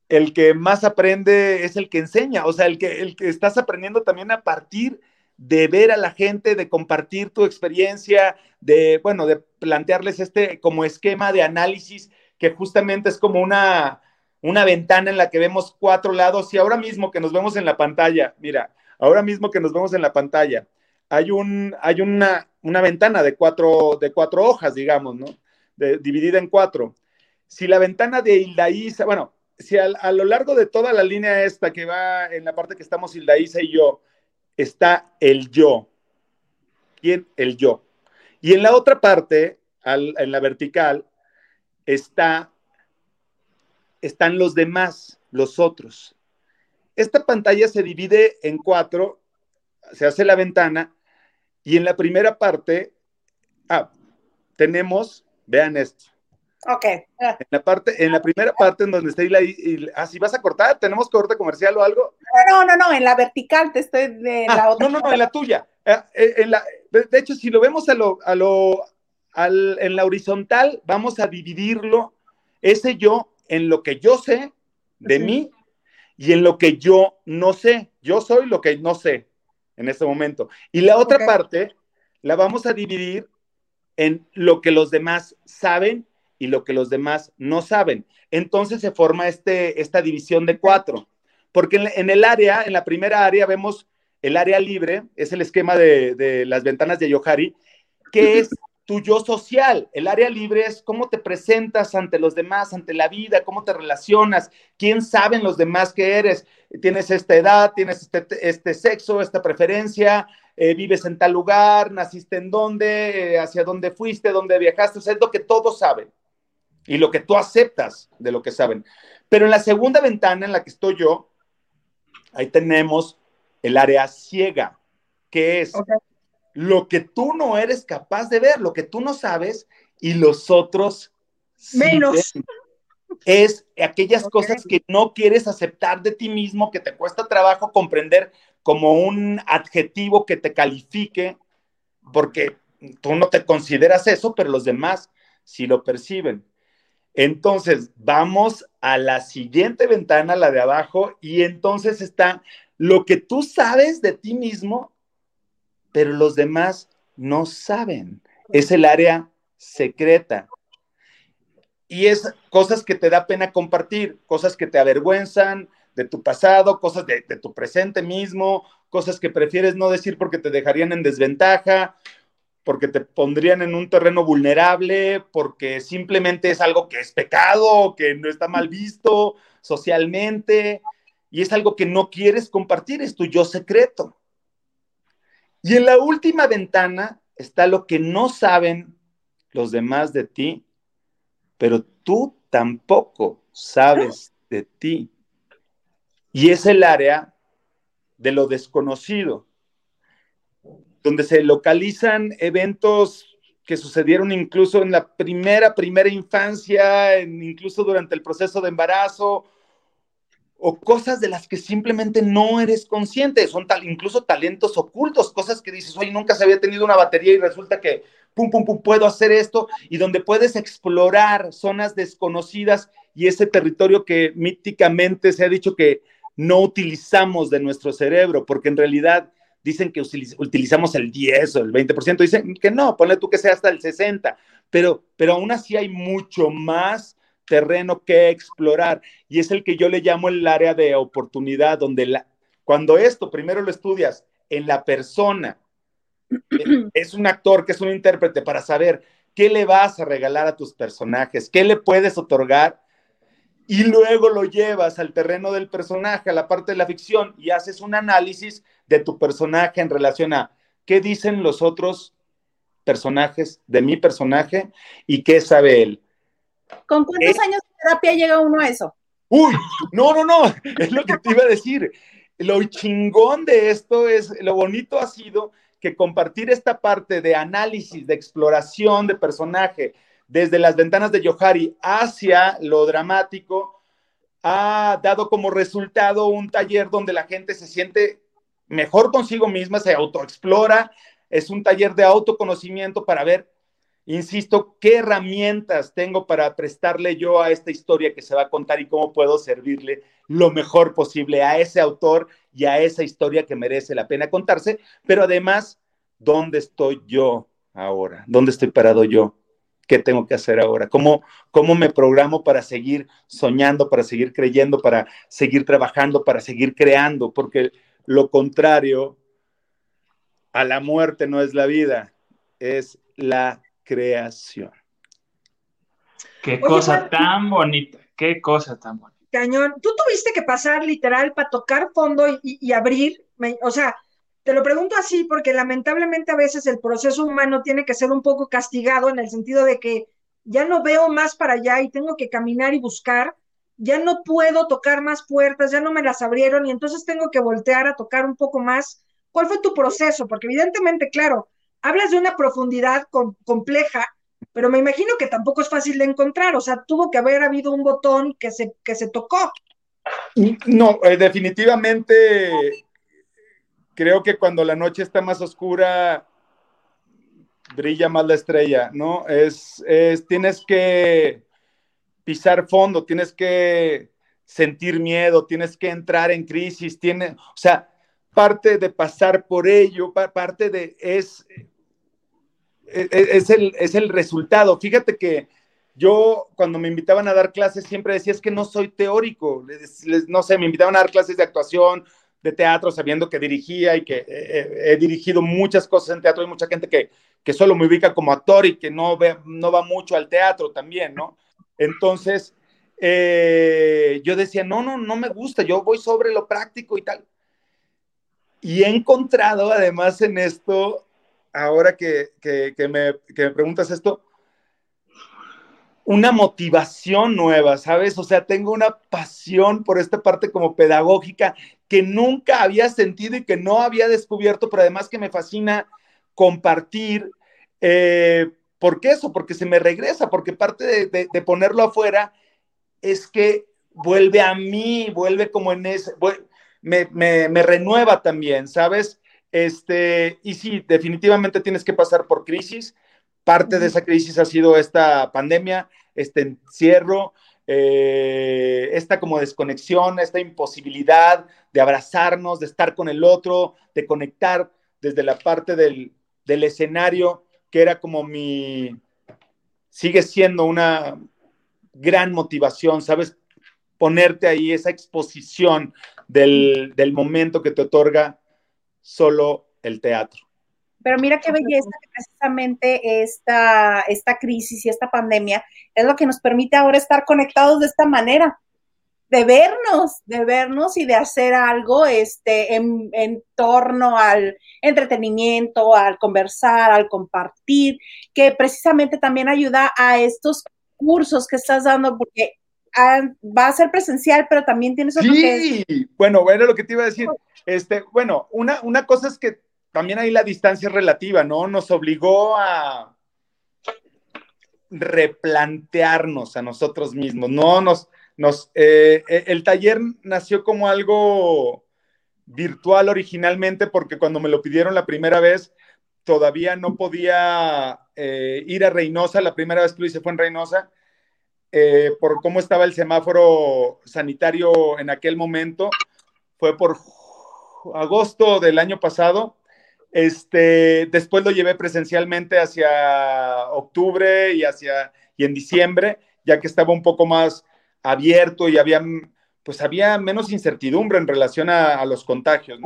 el que más aprende es el que enseña, o sea, el que, el que estás aprendiendo también a partir de ver a la gente, de compartir tu experiencia, de, bueno, de plantearles este como esquema de análisis que justamente es como una, una ventana en la que vemos cuatro lados y ahora mismo que nos vemos en la pantalla, mira, ahora mismo que nos vemos en la pantalla, hay, un, hay una, una ventana de cuatro, de cuatro hojas, digamos, ¿no? dividida en cuatro. Si la ventana de Hildaísa, bueno, si a, lo largo de toda la línea esta que va en la parte que estamos Hildaísa y yo, está el yo. ¿Quién? El yo. Y en la otra parte, en la vertical, está, están los demás, los otros. Esta pantalla se divide en cuatro, se hace la ventana, y en la primera parte, ah, tenemos, vean esto, Ok. En la, parte, en la primera parte en donde está ahí, ah, si vas a cortar, ¿tenemos corte comercial o algo? No, no, no, en la vertical te estoy de ah, la otra. No, no, no, en la tuya. Eh, eh, en la, de hecho, si lo vemos a lo, a lo, al, en la horizontal, vamos a dividirlo, ese yo, en lo que yo sé de mí y en lo que yo no sé. Yo soy lo que no sé en este momento. Y la otra parte la vamos a dividir en lo que los demás saben y lo que los demás no saben. Entonces se forma este, esta división de cuatro, porque en, el área, en la primera área vemos el área libre, es el esquema de, las ventanas de Yohari, que es tu yo social. El área libre es cómo te presentas ante los demás, ante la vida, cómo te relacionas, quién saben los demás que eres. Tienes esta edad, tienes este, este sexo, esta preferencia, eh, vives en tal lugar, naciste en dónde, eh, hacia dónde fuiste, dónde viajaste, o sea, es lo que todos saben y lo que tú aceptas de lo que saben. Pero en la segunda ventana en la que estoy yo, ahí tenemos el área ciega, que es lo que tú no eres capaz de ver, lo que tú no sabes y los otros menos. Es aquellas cosas que no quieres aceptar de ti mismo, que te cuesta trabajo comprender como un adjetivo que te califique, porque tú no te consideras eso, pero los demás sí lo perciben. Entonces, vamos a la siguiente ventana, la de abajo, y entonces está lo que tú sabes de ti mismo, pero los demás no saben. Es el área secreta. Y es cosas que te da pena compartir, cosas que te avergüenzan de tu pasado, cosas de, de tu presente mismo, cosas que prefieres no decir porque te dejarían en desventaja, porque te pondrían en un terreno vulnerable, porque simplemente es algo que es pecado, que no está mal visto socialmente, y es algo que no quieres compartir, es tu yo secreto. Y en la última ventana está lo que no saben los demás de ti, pero tú tampoco sabes de ti. Y es el área de lo desconocido donde se localizan eventos que sucedieron incluso en la primera, primera infancia, incluso durante el proceso de embarazo, o cosas de las que simplemente no eres consciente, son tal, incluso talentos ocultos, cosas que dices, oye, nunca se había tenido una batería y resulta que, pum, pum, pum, puedo hacer esto, y donde puedes explorar zonas desconocidas y ese territorio que míticamente se ha dicho que no utilizamos de nuestro cerebro, porque en realidad dicen que utilizamos el 10 o el 20%, dicen que no, ponle tú que sea hasta el 60%, pero, pero aún así hay mucho más terreno que explorar y es el que yo le llamo el área de oportunidad, donde la, cuando esto primero lo estudias en la persona, es un actor que es un intérprete para saber qué le vas a regalar a tus personajes, qué le puedes otorgar y luego lo llevas al terreno del personaje, a la parte de la ficción y haces un análisis de tu personaje en relación a qué dicen los otros personajes de mi personaje y qué sabe él. ¿Con cuántos años de terapia llega uno a eso? Uy, no, no, no, es lo que te iba a decir. lo chingón de esto es, lo bonito ha sido que compartir esta parte de análisis, de exploración de personaje, desde las ventanas de Yohari hacia lo dramático, ha dado como resultado un taller donde la gente se siente mejor consigo misma, se autoexplora, es un taller de autoconocimiento para ver, insisto, qué herramientas tengo para prestarle yo a esta historia que se va a contar y cómo puedo servirle lo mejor posible a ese autor y a esa historia que merece la pena contarse, pero además, ¿dónde estoy yo ahora? ¿Dónde estoy parado yo? ¿Qué tengo que hacer ahora? ¿Cómo, ¿Cómo me programo para seguir soñando, para seguir creyendo, para seguir trabajando, para seguir creando? Porque lo contrario a la muerte no es la vida, es la creación. Qué cosa tan bonita, qué cosa tan bonita. Cañón, tú tuviste que pasar literal para tocar fondo y, abrir, o sea, te lo pregunto así porque lamentablemente a veces el proceso humano tiene que ser un poco castigado en el sentido de que ya no veo más para allá y tengo que caminar y buscar, ya no puedo tocar más puertas, ya no me las abrieron y entonces tengo que voltear a tocar un poco más. ¿Cuál fue tu proceso? Porque evidentemente, claro, hablas de una profundidad compleja, pero me imagino que tampoco es fácil de encontrar, o sea, tuvo que haber habido un botón que se, que se tocó. No, eh, definitivamente creo que cuando la noche está más oscura, brilla más la estrella, ¿no? Es, es, tienes que pisar fondo, tienes que sentir miedo, tienes que entrar en crisis, tiene, o sea, parte de pasar por ello, parte de, es, es, el, es el resultado. Fíjate que yo cuando me invitaban a dar clases siempre decía, es que no soy teórico, no sé, me invitaban a dar clases de actuación, de teatro, sabiendo que dirigía y que eh, eh, he, dirigido muchas cosas en teatro. Hay mucha gente que, que solo me ubica como actor y que no, no va mucho al teatro también, ¿no? Entonces, eh, yo decía, no, no, no me gusta, yo voy sobre lo práctico y tal. Y he encontrado además en esto, ahora que, que, me, que me preguntas esto, una motivación nueva, ¿sabes? O sea, tengo una pasión por esta parte como pedagógica que nunca había sentido y que no había descubierto, pero además que me fascina compartir. Eh, ¿Por qué eso? Porque se me regresa, porque parte de, ponerlo afuera es que vuelve a mí, vuelve como en ese, me, me, renueva también, ¿sabes? Este, y sí, definitivamente tienes que pasar por crisis, Parte de esa crisis ha sido esta pandemia, este encierro, eh, esta como desconexión, esta imposibilidad de abrazarnos, de estar con el otro, de conectar desde la parte del, del escenario, que era como mi, sigue siendo una gran motivación, ¿sabes? Ponerte ahí esa exposición del, del momento que te otorga solo el teatro. Pero mira qué belleza que precisamente esta, esta crisis y esta pandemia es lo que nos permite ahora estar conectados de esta manera, de vernos, de vernos y de hacer algo este, en, en torno al entretenimiento, al conversar, al compartir, que precisamente también ayuda a estos cursos que estás dando, porque ah, va a ser presencial, pero también tienes otro sí. bueno, bueno, lo que te iba a decir. Este, bueno, una, una cosa es que también ahí la distancia es relativa, ¿no? Nos obligó a replantearnos a nosotros mismos, ¿no? Nos, nos, eh, eh, el taller nació como algo virtual originalmente porque cuando me lo pidieron la primera vez, todavía no podía eh, ir a Reynosa, la primera vez que lo hice fue en Reynosa, por cómo estaba el semáforo sanitario en aquel momento, fue por agosto del año pasado, este, después lo llevé presencialmente hacia octubre y hacia y en diciembre, ya que estaba un poco más abierto y había pues había menos incertidumbre en relación a, los contagios.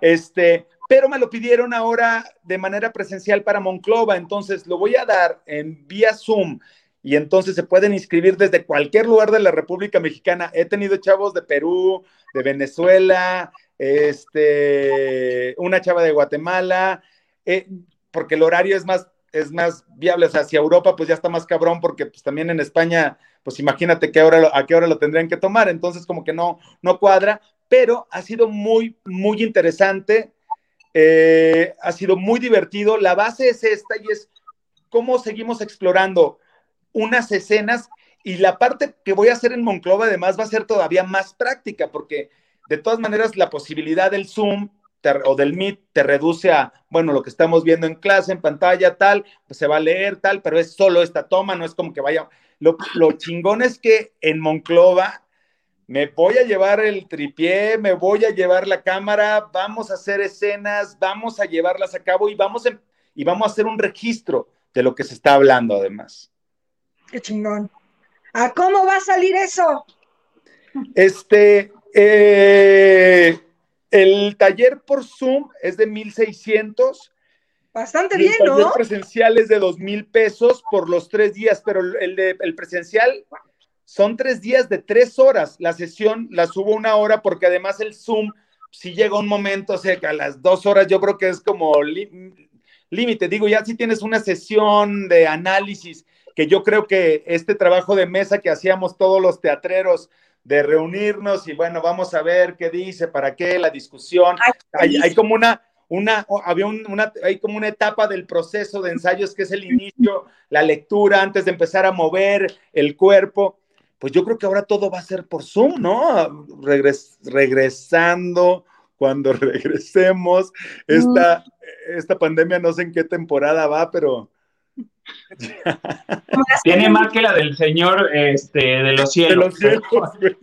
Este, pero me lo pidieron ahora de manera presencial para Monclova, entonces lo voy a dar en vía Zoom y entonces se pueden inscribir desde cualquier lugar de la República Mexicana. He tenido chavos de Perú, de Venezuela, este, una chava de Guatemala, eh, porque el horario es más, es más viable, o sea, hacia Europa pues ya está más cabrón, porque pues también en España, pues imagínate qué hora, a qué hora lo tendrían que tomar, entonces como que no, no cuadra, pero ha sido muy, muy interesante, eh, ha sido muy divertido. La base es esta y es cómo seguimos explorando unas escenas y la parte que voy a hacer en Monclova además va a ser todavía más práctica porque de todas maneras la posibilidad del Zoom o del Meet te reduce a, bueno, lo que estamos viendo en clase, en pantalla, tal, pues se va a leer, tal, pero es solo esta toma, no es como que vaya. Lo, lo chingón es que en Monclova me voy a llevar el tripié, me voy a llevar la cámara, vamos a hacer escenas, vamos a llevarlas a cabo y vamos, y vamos a hacer un registro de lo que se está hablando además. Qué chingón. ¿A cómo va a salir eso? Este, eh, el taller por Zoom es de 1600. Bastante bien, ¿no? El presencial es de 2000 pesos por los tres días, pero el, de, el presencial son tres días de tres horas. La sesión la subo una hora porque además el Zoom, si llega un momento, o sea, que a las dos horas yo creo que es como límite. Digo, ya si tienes una sesión de análisis, que yo creo que este trabajo de mesa que hacíamos todos los teatreros, de reunirnos y bueno, vamos a ver qué dice, para qué, la discusión. Hay, como una, una, había una, hay como una etapa del proceso de ensayos que es el inicio, la lectura antes de empezar a mover el cuerpo pues yo creo que ahora todo va a ser por Zoom, ¿no? regresando, cuando regresemos, esta, esta pandemia no sé en qué temporada va, pero... Tiene más que la del Señor este, de los cielos. De los cielos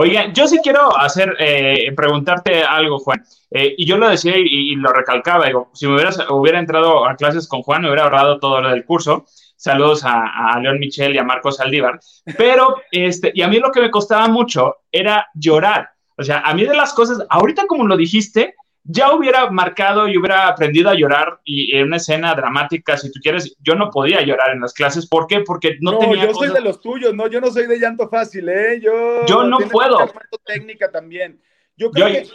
Oiga, yo sí quiero hacer, eh, preguntarte algo, Juan. Eh, y yo lo decía y, lo recalcaba, digo, si me hubieras, hubiera entrado a clases con Juan, me hubiera ahorrado todo lo del curso. Saludos a, León Michel y a Marcos Aldívar. Pero, este, y a mí lo que me costaba mucho era llorar. O sea, a mí de las cosas, ahorita como lo dijiste, ya hubiera marcado y hubiera aprendido a llorar y en una escena dramática, si tú quieres, yo no podía llorar en las clases. ¿Por qué? Porque no, no tenía. Yo soy de los tuyos, no, yo no soy de llanto fácil, ¿eh? Yo, yo no puedo. Técnica también. Yo creo que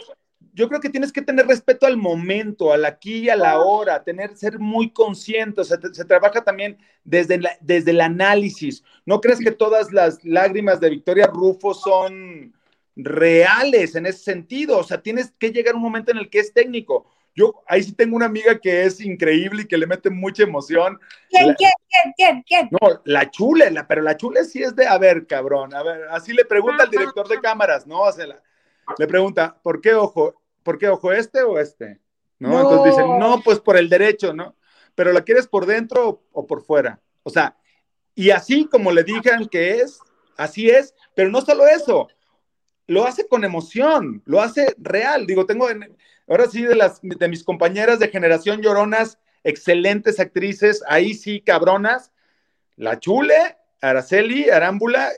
yo creo que tienes que tener respeto al momento, al aquí y a la hora, tener, ser muy consciente, o sea, se trabaja también desde, desde el análisis. No crees que todas las lágrimas de Victoria Rufo son reales en ese sentido, o sea, tienes que llegar a un momento en el que es técnico. Yo ahí sí tengo una amiga que es increíble y que le mete mucha emoción. ¿Quién, quién, quién, quién, quién? No, la chule, la, pero la chule sí es de, a ver, cabrón, a ver, así le pregunta al director de cámaras, ¿no? O sea, le pregunta, ¿por qué ojo? ¿por qué ojo este o este? ¿No? Entonces dicen, no, pues por el derecho, ¿no? Pero la quieres por dentro o, por fuera. O sea, y así como le digan que es, así es, pero no solo eso, lo hace con emoción, lo hace real. Digo, tengo, ahora sí, de, las, de mis compañeras de generación lloronas, excelentes actrices, ahí sí, cabronas, La Chule, Araceli, Arámbula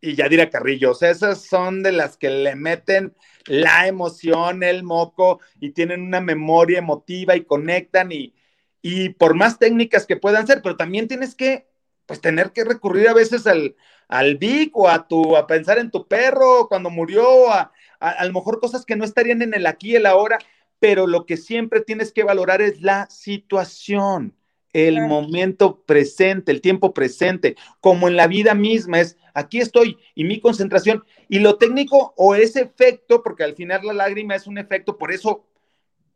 y Yadira Carrillo. O sea, esas son de las que le meten la emoción, el moco, y tienen una memoria emotiva y conectan y, y por más técnicas que puedan ser, pero también tienes que, pues, tener que recurrir a veces al, al Vic o a, tu, a pensar en tu perro cuando murió, a, a, lo mejor cosas que no estarían en el aquí y el ahora, pero lo que siempre tienes que valorar es la situación, el momento presente, el tiempo presente, como en la vida misma es aquí estoy y mi concentración y lo técnico o ese efecto, porque al final la lágrima es un efecto, por eso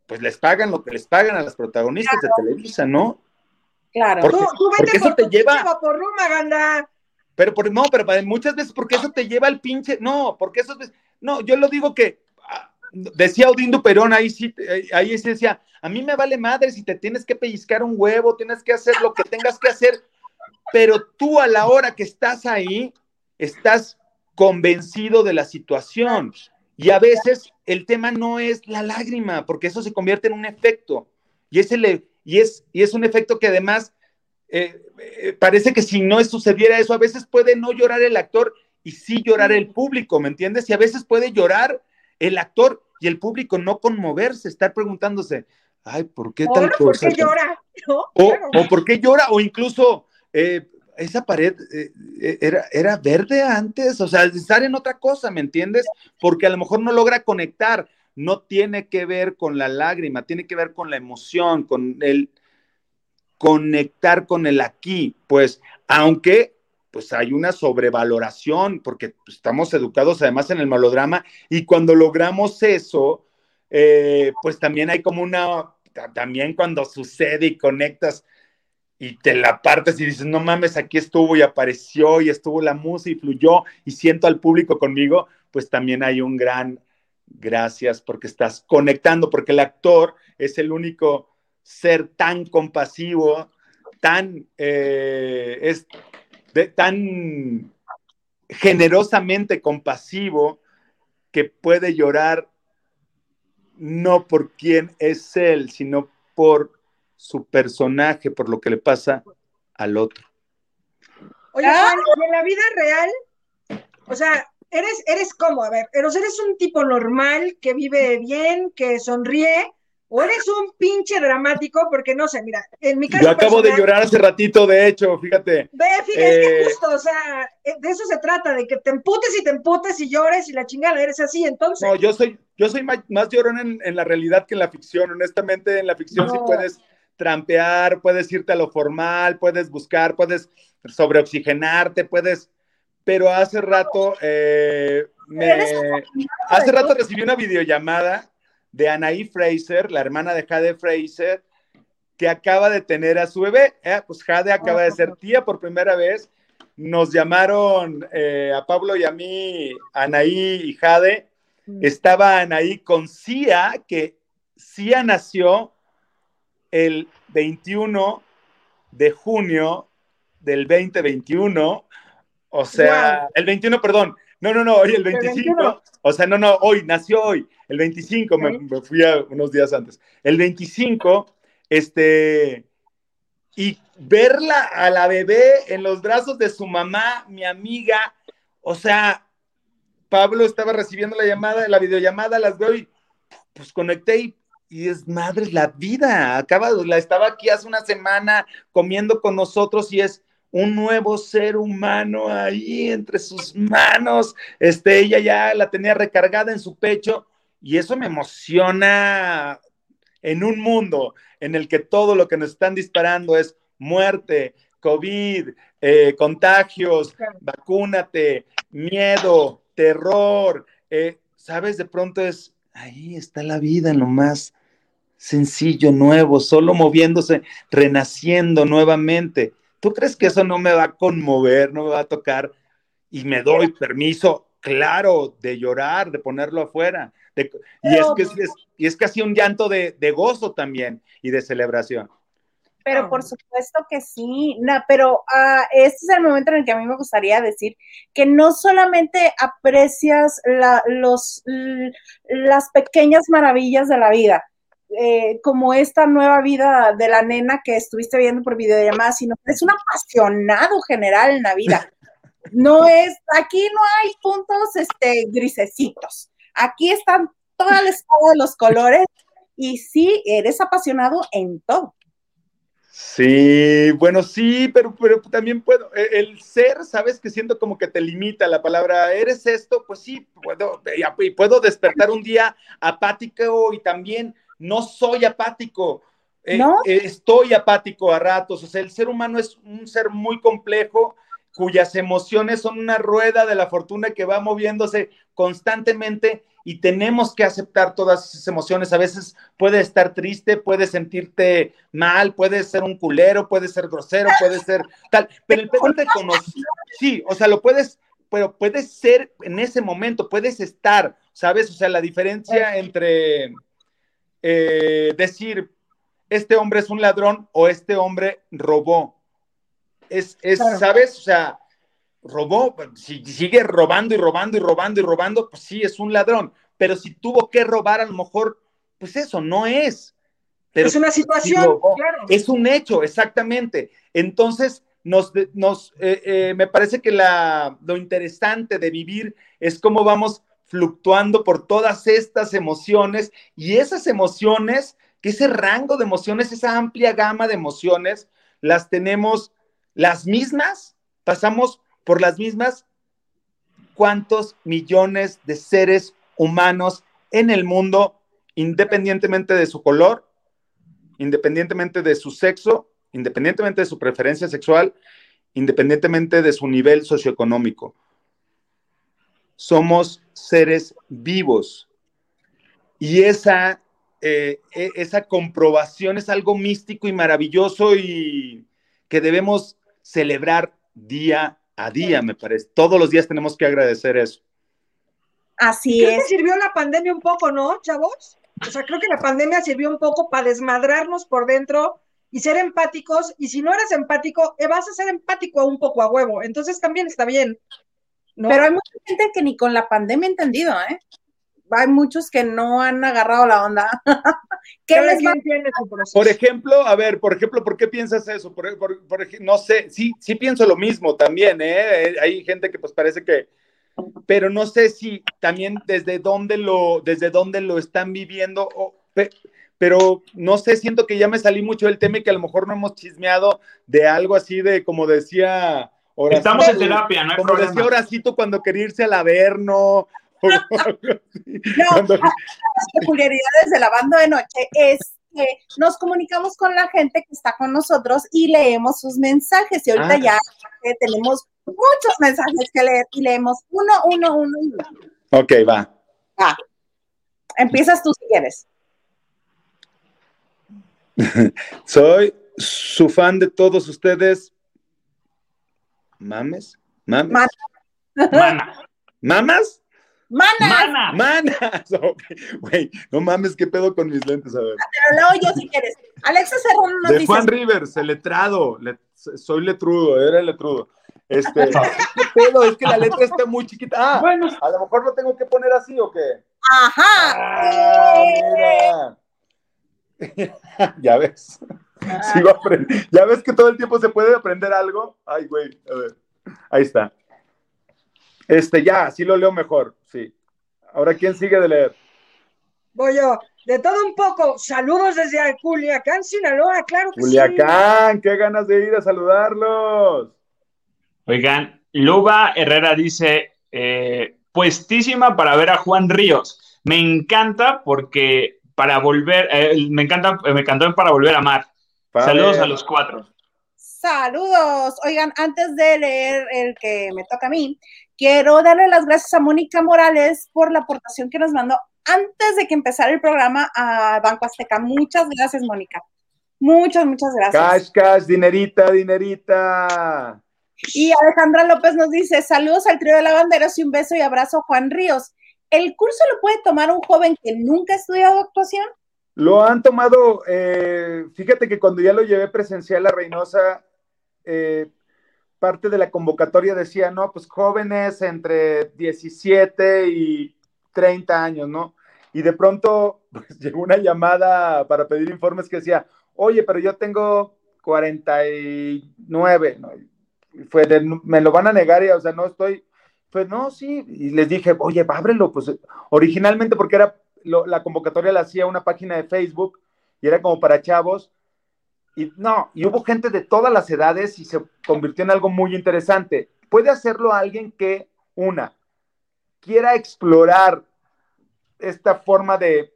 pues les pagan lo que les pagan a las protagonistas de Televisa, ¿no? Claro. Porque, tú, porque eso te lleva por Pero por, no, pero muchas veces porque eso te lleva al pinche, no, porque eso es, no, yo lo digo que ah, decía Odindo Perón, ahí sí, ahí sí decía, a mí me vale madre si te tienes que pellizcar un huevo, tienes que hacer lo que tengas que hacer, pero tú a la hora que estás ahí, estás convencido de la situación. Y a veces el tema no es la lágrima, porque eso se convierte en un efecto. Y, y, es, y es un efecto que además eh, eh, parece que si no sucediera eso, a veces puede no llorar el actor y sí llorar el público, ¿me entiendes? Y a veces puede llorar el actor y el público no conmoverse, estar preguntándose, ay, ¿por qué tal cosa? ¿Por qué llora? O, o, por qué llora, o incluso, eh, esa pared eh, era, era verde antes, o sea, estar en otra cosa, ¿me entiendes? Porque a lo mejor no logra conectar, no tiene que ver con la lágrima, tiene que ver con la emoción, con el conectar con el aquí, pues, aunque pues hay una sobrevaloración, porque pues, estamos educados además en el melodrama, y cuando logramos eso, eh, pues también hay como una, también cuando sucede y conectas y te la partes y dices, no mames, aquí estuvo y apareció y estuvo la música y fluyó y siento al público conmigo, pues también hay un gran gracias porque estás conectando, porque el actor es el único ser tan compasivo, tan, eh, es tan generosamente compasivo que puede llorar no por quién es él, sino por su personaje, por lo que le pasa al otro. Oye, Juan, en la vida real, o sea, eres, eres como, a ver, eres un tipo normal que vive bien, que sonríe, o eres un pinche dramático, porque no sé, mira, en mi caso. Yo acabo de llorar hace ratito, de hecho, fíjate. Ve, fíjate, es que eh, justo, o sea, eh, de eso se trata, de que te emputes y te emputes y llores y la chingada, eres así, entonces. No, yo soy, yo soy más, llorón en, la realidad que en la ficción. Honestamente, en la ficción sí puedes trampear, puedes irte a lo formal, puedes buscar, puedes sobreoxigenarte, puedes. Pero hace rato, eh, hace rato recibí una videollamada de Anaí Fraser, la hermana de Jade Fraser, que acaba de tener a su bebé. ¿eh? Pues Jade acaba de ser tía por primera vez. Nos llamaron eh, a Pablo y a mí, Anaí y Jade. Mm. Estaba Anaí con Cia, que Cia nació el 21 de junio del 2021. O sea, el 21, perdón, no, no, no, hoy el 25. O sea, no, no, hoy, nació hoy. El 25, me, fui a unos días antes. El 25, este, y verla a la bebé en los brazos de su mamá, mi amiga, o sea, Pablo estaba recibiendo la llamada, la videollamada, las veo y pues conecté y, es madre la vida. Acaba, la estaba aquí hace una semana comiendo con nosotros y es un nuevo ser humano ahí entre sus manos. Este, ella ya la tenía recargada en su pecho y eso me emociona en un mundo en el que todo lo que nos están disparando es muerte, COVID, eh, contagios, vacúnate, miedo, terror. Eh, ¿Sabes? De pronto es, ahí está la vida en lo más sencillo, nuevo, solo moviéndose, renaciendo nuevamente. ¿Tú crees que eso no me va a conmover, no me va a tocar? Y me doy permiso, claro, de llorar, de ponerlo afuera. y, es que, es, y es casi un llanto de, gozo también y de celebración. Pero por supuesto que sí, no, pero uh, este es el momento en el que a mí me gustaría decir que no solamente aprecias los, las pequeñas maravillas de la vida, eh, como esta nueva vida de la nena que estuviste viendo por videollamada, sino que es un apasionado general en la vida. No es, aquí no hay puntos este, grisecitos. Aquí están toda la escala de los colores y sí, eres apasionado en todo. Sí, bueno, sí, pero, pero también puedo, e, el ser, sabes que siento como que te limita la palabra, eres esto, pues sí, puedo, y puedo despertar un día apático y también no soy apático. Eh, eh, estoy apático a ratos. O sea, el ser humano es un ser muy complejo cuyas emociones son una rueda de la fortuna que va moviéndose constantemente y tenemos que aceptar todas esas emociones. A veces puede estar triste, puede sentirte mal, puede ser un culero, puede ser grosero, puede ser tal, pero el pedo te conoce. Sí, o sea, lo puedes, pero puedes ser en ese momento, puedes estar, ¿sabes? O sea, la diferencia entre eh, decir, este hombre es un ladrón o este hombre robó. Es, es ¿sabes? O sea, robó, si sigue robando y robando y robando y robando, pues sí, es un ladrón. Pero si tuvo que robar, a lo mejor, pues eso no es. Pero es una situación, Es un hecho, exactamente. Entonces, nos, nos eh, eh, me parece que la, lo interesante de vivir es cómo vamos fluctuando por todas estas emociones y esas emociones, que ese rango de emociones, esa amplia gama de emociones, las tenemos las mismas, pasamos por las mismas. ¿Cuántos millones de seres humanos en el mundo, independientemente de su color, independientemente de su sexo, independientemente de su preferencia sexual, independientemente de su nivel socioeconómico. Somos seres vivos. Y esa, eh, e, esa comprobación es algo místico y maravilloso y que debemos celebrar día a día, me parece. Todos los días tenemos que agradecer eso. Así creo es. que sirvió la pandemia un poco, ¿no, chavos? O sea, creo que la pandemia sirvió un poco para desmadrarnos por dentro y ser empáticos. Y si no eres empático, eh, vas a ser empático un poco a huevo. Entonces también está bien. Pero hay mucha gente que ni con la pandemia ha entendido, ¿eh? Hay muchos que no han agarrado la onda. ¿Qué les Por ejemplo, a ver, por ejemplo, ¿por qué piensas eso? Por, no sé, sí, sí pienso lo mismo también, ¿eh? Hay gente que pues parece que, pero no sé si también desde dónde lo, desde dónde lo están viviendo, pero no sé, siento que ya me salí mucho del tema y que a lo mejor no hemos chismeado de algo así de, como decía Estamos en terapia, no hay como decía Horacito cuando quería irse al Averno. no, las peculiaridades de la banda de noche es que nos comunicamos con la gente que está con nosotros y leemos sus mensajes. Y ahorita ah. ya tenemos muchos mensajes que leer y leemos uno, uno, uno, uno. Ok, va. Va. Empiezas tú si quieres. Soy su fan de todos ustedes. ¿Mames? ¿Mames? ¿Mamas? Manas. Manas. Güey, no mames, ¿qué pedo con mis lentes? A ver. Pero leo yo si quieres. Alexa Cerrón nos De Juan Rivers, el letrado. soy letrudo, era el letrudo. Este, ¿qué pedo? Es que la letra está muy chiquita. Ah, bueno. a lo mejor lo tengo que poner así o qué. Ajá. Ah, mira. ya ves. Sigo aprendiendo. Ya ves que todo el tiempo se puede aprender algo. Ay, güey, a ver. Ahí está. Este, ya, sí lo leo mejor, sí. Ahora, ¿quién sigue de leer? Voy yo. De todo un poco, saludos desde Culiacán, Sinaloa, claro que Culiacán, qué ganas de ir a saludarlos. Oigan, Luba Herrera dice, eh, puestísima para ver a Juan Ríos. Me encanta porque para volver, eh, me encanta, me encantó para volver a amar. Saludos a los cuatro. Saludos. Oigan, antes de leer el que me toca a mí, quiero darle las gracias a Mónica Morales por la aportación que nos mandó antes de que empezara el programa a Banco Azteca. Muchas gracias, Mónica. Muchas, muchas gracias. Cash, cash, dinerita, dinerita. Y Alejandra López nos dice, saludos al trío de lavanderos y un beso y abrazo Juan Ríos. ¿El curso lo puede tomar un joven que nunca ha estudiado actuación? Lo han tomado, eh, fíjate que cuando ya lo llevé presencial a Reynosa, eh, parte de la convocatoria decía, no, pues jóvenes entre 17 y 30 años, ¿no? Y de pronto pues, llegó una llamada para pedir informes que decía, oye, pero yo tengo 49, ¿no? Y fue de, me lo van a negar y, o sea, no estoy, pues no, sí, y les dije, oye, ábrelo, pues originalmente porque era la convocatoria la hacía una página de Facebook y era como para chavos. Y no, y hubo gente de todas las edades y se convirtió en algo muy interesante. Puede hacerlo alguien que, una, quiera explorar esta forma de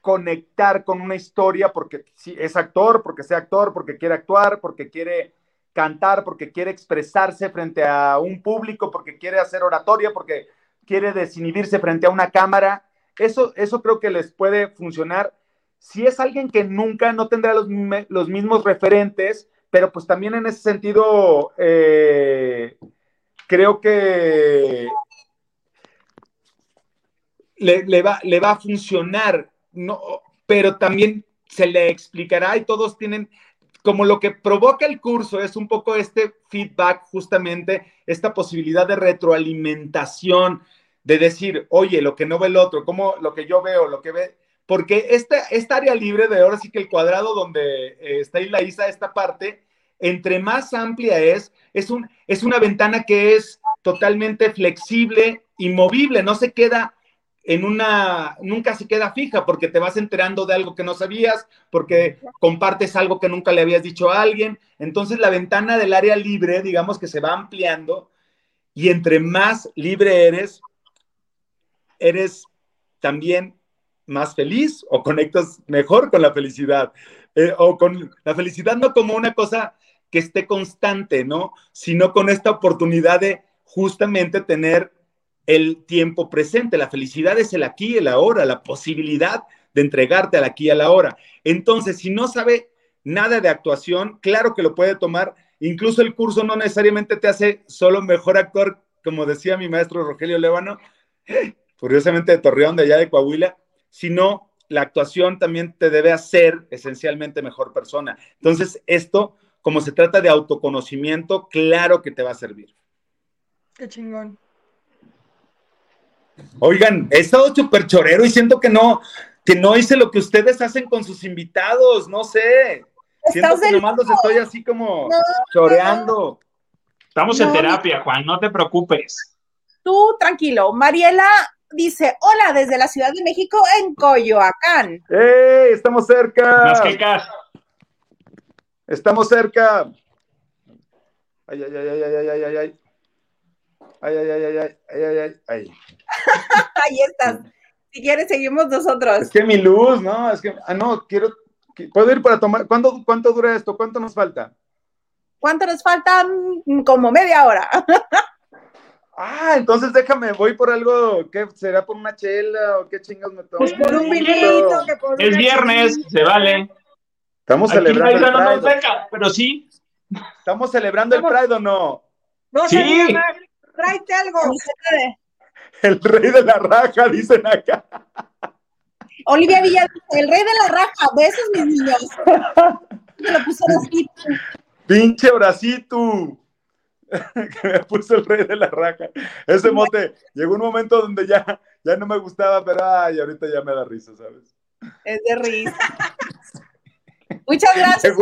conectar con una historia porque si es actor, porque sea actor, porque quiere actuar, porque quiere cantar, porque quiere expresarse frente a un público, porque quiere hacer oratoria, porque quiere desinhibirse frente a una cámara eso, eso creo que les puede funcionar. Si es alguien que nunca no tendrá los, mismos referentes, pero pues también en ese sentido eh, creo que le, va, le va a funcionar, no, pero también se le explicará y todos tienen, como lo que provoca el curso es un poco este feedback, justamente esta posibilidad de retroalimentación, de decir, oye, lo que no ve el otro, como lo que yo veo, lo que ve, porque esta, esta área libre de ahora sí que el cuadrado donde eh, está ahí la esta parte, entre más amplia es, es, un, es una ventana que es totalmente flexible y movible, no se queda en una, nunca se queda fija porque te vas enterando de algo que no sabías, porque compartes algo que nunca le habías dicho a alguien. Entonces la ventana del área libre, digamos que se va ampliando y entre más libre eres, eres también más feliz o conectas mejor con la felicidad. Eh, o con la felicidad no como una cosa que esté constante, ¿no? Sino con esta oportunidad de justamente tener el tiempo presente. La felicidad es el aquí el ahora, la posibilidad de entregarte al aquí y a la hora. Entonces, si no sabe nada de actuación, claro que lo puede tomar. Incluso el curso no necesariamente te hace solo mejor actor, como decía mi maestro Rogelio Lévano, curiosamente de Torreón, de allá de Coahuila, sino la actuación también te debe hacer esencialmente mejor persona. Entonces, esto, como se trata de autoconocimiento, claro que te va a servir. Qué chingón. Oigan, he estado súper chorero y siento que no, que no hice lo que ustedes hacen con sus invitados, no sé. Siento que nomás los estoy así como choreando. Estamos en terapia, Juan, no te preocupes. Tú, tranquilo. Mariela dice, hola, desde la Ciudad de México en Coyoacán. ¡Ey! Estamos cerca. Estamos cerca. Ay, ay, ay, ay, ay, ay, ay, ay. Ay, ay, ay, ay, ay, ay, ay, ay. Ahí estás. Si quieres, seguimos nosotros. Es que mi luz, ¿no? Es que, ah, no, quiero, ¿puedo ir para tomar? ¿Cuánto, cuánto dura esto? ¿Cuánto nos falta? ¿Cuánto nos falta? Mm, como media hora. Ah, entonces déjame, voy por algo, ¿qué será por una chela o qué chingas me tomo? Pues por un vinito, que por Es viernes, se vale. Estamos celebrando el no Pride. pero sí. ¿Estamos celebrando el Pride o no? No Sí. se tráete algo. El rey de la raja, dicen acá. Olivia Villa, el rey de la raja, besos mis niños. Me lo pusieron así. Pinche bracito. que me puso el rey de la raja. Ese mote, llegó un momento donde ya, ya no me gustaba, pero ay, ahorita ya me da risa, ¿sabes? Es de risa. Muchas gracias.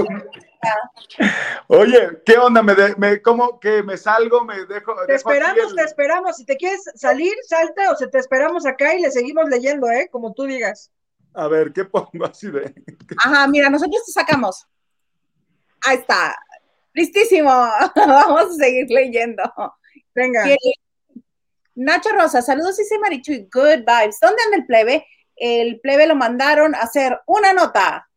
Oye, ¿qué onda? ¿Me, de- me ¿Cómo que me salgo? ¿Me dejo? Te dejo esperamos, el- te esperamos. Si te quieres salir, salte o se te esperamos acá y le seguimos leyendo, ¿eh? Como tú digas. A ver, ¿qué pongo así de? Ajá, mira, nosotros te sacamos. Ahí está. Listísimo. Vamos a seguir leyendo. Venga. Nacho Rosa, saludos, dice Marichuy. Good vibes. ¿Dónde anda el plebe? El plebe lo mandaron a hacer una nota.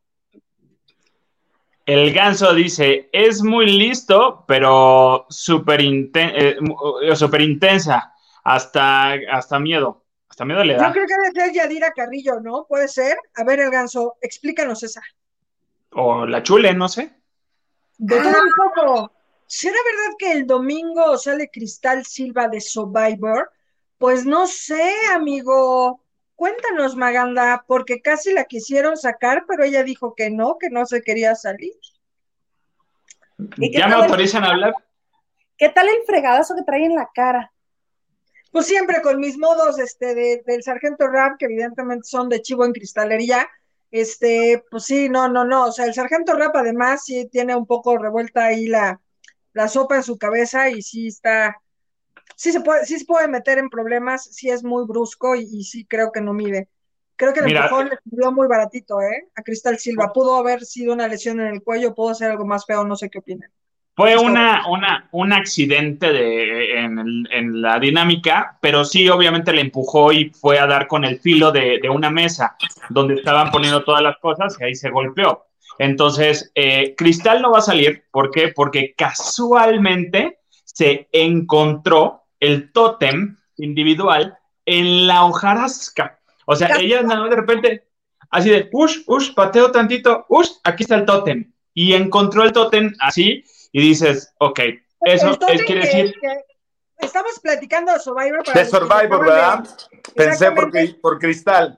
El ganso dice, es muy listo, pero súper inten- eh, eh, intensa, hasta, hasta miedo, hasta miedo le Yo da. creo que debe ser Yadira Carrillo, ¿no? Puede ser. A ver, el ganso, explícanos esa. O la chule, no sé. De todo un poco. ¿Será verdad que el domingo sale Cristal Silva de Survivor? Pues no sé, amigo. Cuéntanos, Maganda, porque casi la quisieron sacar, pero ella dijo que no, que no se quería salir. ¿Y qué ¿Ya me el- autorizan a hablar? ¿Qué tal el fregadazo que trae en la cara? Pues siempre con mis modos este, de- del sargento Rap, que evidentemente son de chivo en cristalería. Este, pues sí, no, no, no. O sea, el sargento Rap además sí tiene un poco revuelta ahí la, la sopa en su cabeza y sí está, sí se puede, sí se puede meter en problemas, sí es muy brusco y, y sí creo que no mide. Creo que el Mira. empujón le dio muy baratito, ¿eh? A Cristal Silva. Pudo haber sido una lesión en el cuello, pudo ser algo más feo, no sé qué opinan. Fue una, una, un accidente de, en, el- en la dinámica, pero sí, obviamente le empujó y fue a dar con el filo de, de una mesa donde estaban poniendo todas las cosas y ahí se golpeó. Entonces, eh, Cristal no va a salir. ¿Por qué? Porque casualmente se encontró el tótem individual en la hojarasca. O sea, ella de repente, así de, ush, ush, pateo tantito, ush, aquí está el tótem. Y encontró el tótem así y dices, ok, eso es, quiere que- decir, que- Estamos platicando de Survivor. para De Survivor, ¿verdad? Pensé por, por cristal.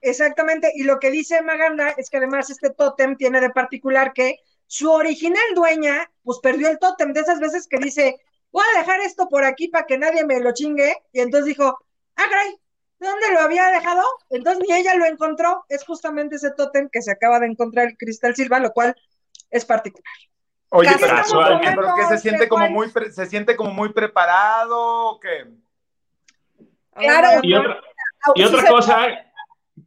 Exactamente, y lo que dice Maganda es que además este tótem tiene de particular que su original dueña, pues perdió el tótem, de esas veces que dice, voy a dejar esto por aquí para que nadie me lo chingue, y entonces dijo, ah, caray, ¿dónde lo había dejado? Entonces ni ella lo encontró, es justamente ese tótem que se acaba de encontrar el Cristal Silva, lo cual es particular. Oye, pero, estamos pero que se siente como muy pre- se siente como muy preparado o qué? Claro. y otra, y otra cosa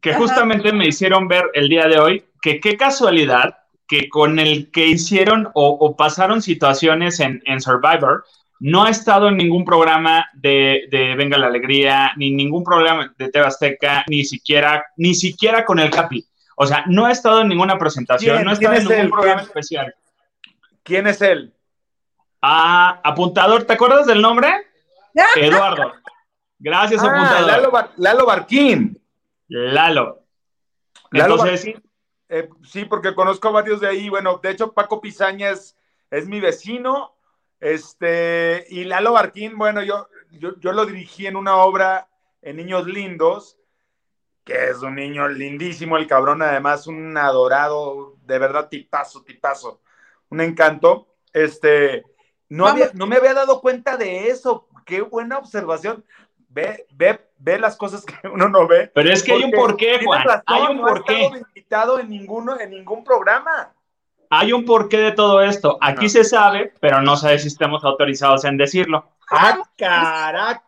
que Ajá. justamente me hicieron ver el día de hoy, que qué casualidad que con el que hicieron o, o pasaron situaciones en, en Survivor, no ha estado en ningún programa de, de Venga la Alegría, ni ningún programa de TV Azteca, ni siquiera, ni siquiera con el Capi. O sea, no ha estado en ninguna presentación, no ha estado en ¿Quién es ningún el programa especial. ¿Quién es él? Ah, apuntador, ¿te acuerdas del nombre? Eduardo. Gracias, Ah, apuntador. Lalo, Bar- Lalo Barquín. Lalo. Lalo Entonces. Eh, sí, porque conozco a varios de ahí. Bueno, de hecho, Paco Pizaña es, es mi vecino. Este, y Lalo Barquín, bueno, yo, yo, yo lo dirigí en una obra en Niños Lindos, que es un niño lindísimo, el cabrón, además, un adorado, de verdad, tipazo, tipazo. Un encanto. Este, no, había- no me había dado cuenta de eso. Qué buena observación. Ve, ve, ve las cosas que uno no ve. pero es que hay un porqué, Juan. razón, Hay un no ha porqué. estado invitado en ninguno, en ningún programa. Hay un porqué de todo esto. Aquí No. se sabe, pero no sabe si estamos autorizados en decirlo. ¡Ah, caracas!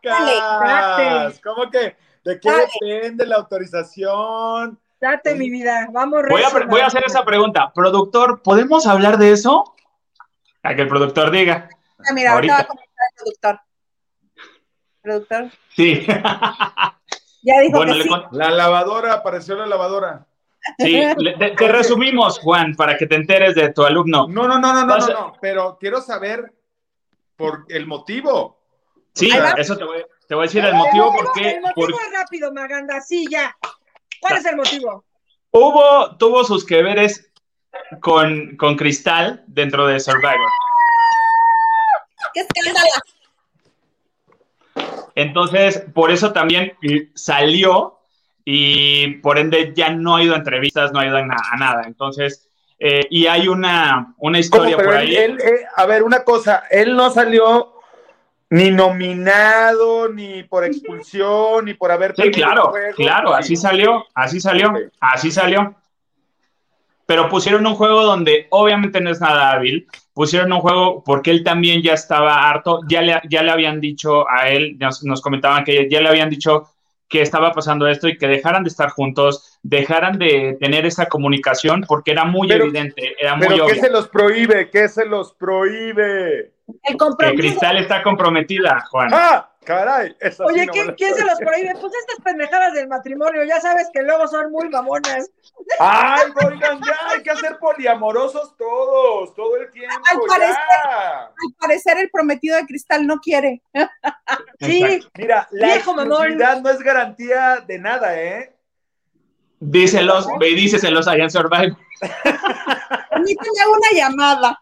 ¿Cómo que? ¿De qué depende la autorización? Date mi vida, vamos Voy a, voy a hacer esa pregunta. Productor, ¿podemos hablar de eso? A que el productor diga. Ah, mira, ahorita va a comentar el productor. Productor. Sí. Ya dijo bueno, que le sí. con- La lavadora, apareció la lavadora. sí, le- te, te resumimos, Juan, para que te enteres de tu alumno. No, no, no, no, no, no, no, pero quiero saber por el motivo. Sí, eso te voy, te voy a decir el motivo por qué. El motivo por- es rápido, Maganda, sí, ya. ¿Cuál es el motivo? hubo, tuvo sus que veres con, con Cristal dentro de Survivor. ¡Qué escándalo! Entonces, por eso también salió y por ende ya no ha ido a entrevistas, no ha ido a, na- a nada. Entonces, eh, y hay una, una ¿Cómo? historia Pero por él, ahí. él, eh, a ver, una cosa, él no salió ni nominado, ni por expulsión, ni por haber Sí, claro, juego. claro, así Sí. salió, así salió, así salió. Pero pusieron un juego donde obviamente no es nada hábil, pusieron un juego porque él también ya estaba harto, ya le, ya le habían dicho a él, nos, nos comentaban que ya le habían dicho que estaba pasando esto y que dejaran de estar juntos, dejaran de tener esa comunicación porque era muy Pero- evidente, era muy Pero ¿qué obvio se los prohíbe? ¿Qué se los prohíbe? El que compromiso. Cristal está comprometida, Juan. ¡Ah! ¡Caray! Sí Oye, no me ¿quién, se los prohíbe? Pues estas pendejadas del matrimonio, ya sabes que luego son muy mamonas. ¡Ay, oigan, ya! Hay que ser poliamorosos todos, todo el tiempo, Al parecer- ya. Al parecer, el prometido de Cristal no quiere. Sí, Exacto. Mira, la Viejo mamón. no es garantía de nada, ¿eh? Díselos, ve y díceselos allá en Survivor. Permíteme una llamada.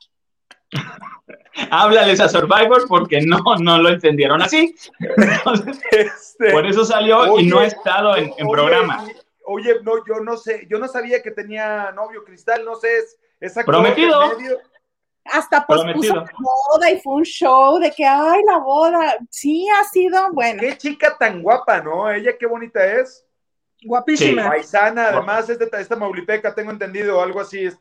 Háblales a Survivor porque no, no lo entendieron así. Entonces, Este, por eso salió y no ha estado en, en oye, programa. Oye, no, yo no sé, yo no sabía que tenía novio Cristal, no sé, es esa cosa Prometido. Hasta pospuso Prometido. la boda y fue un show de que, ay, la boda. Sí, ha sido bueno. Qué chica tan guapa, ¿no? Ella qué bonita es. guapísima. Paisana, además es de ta- esta Maulipeca, tengo entendido, algo así, es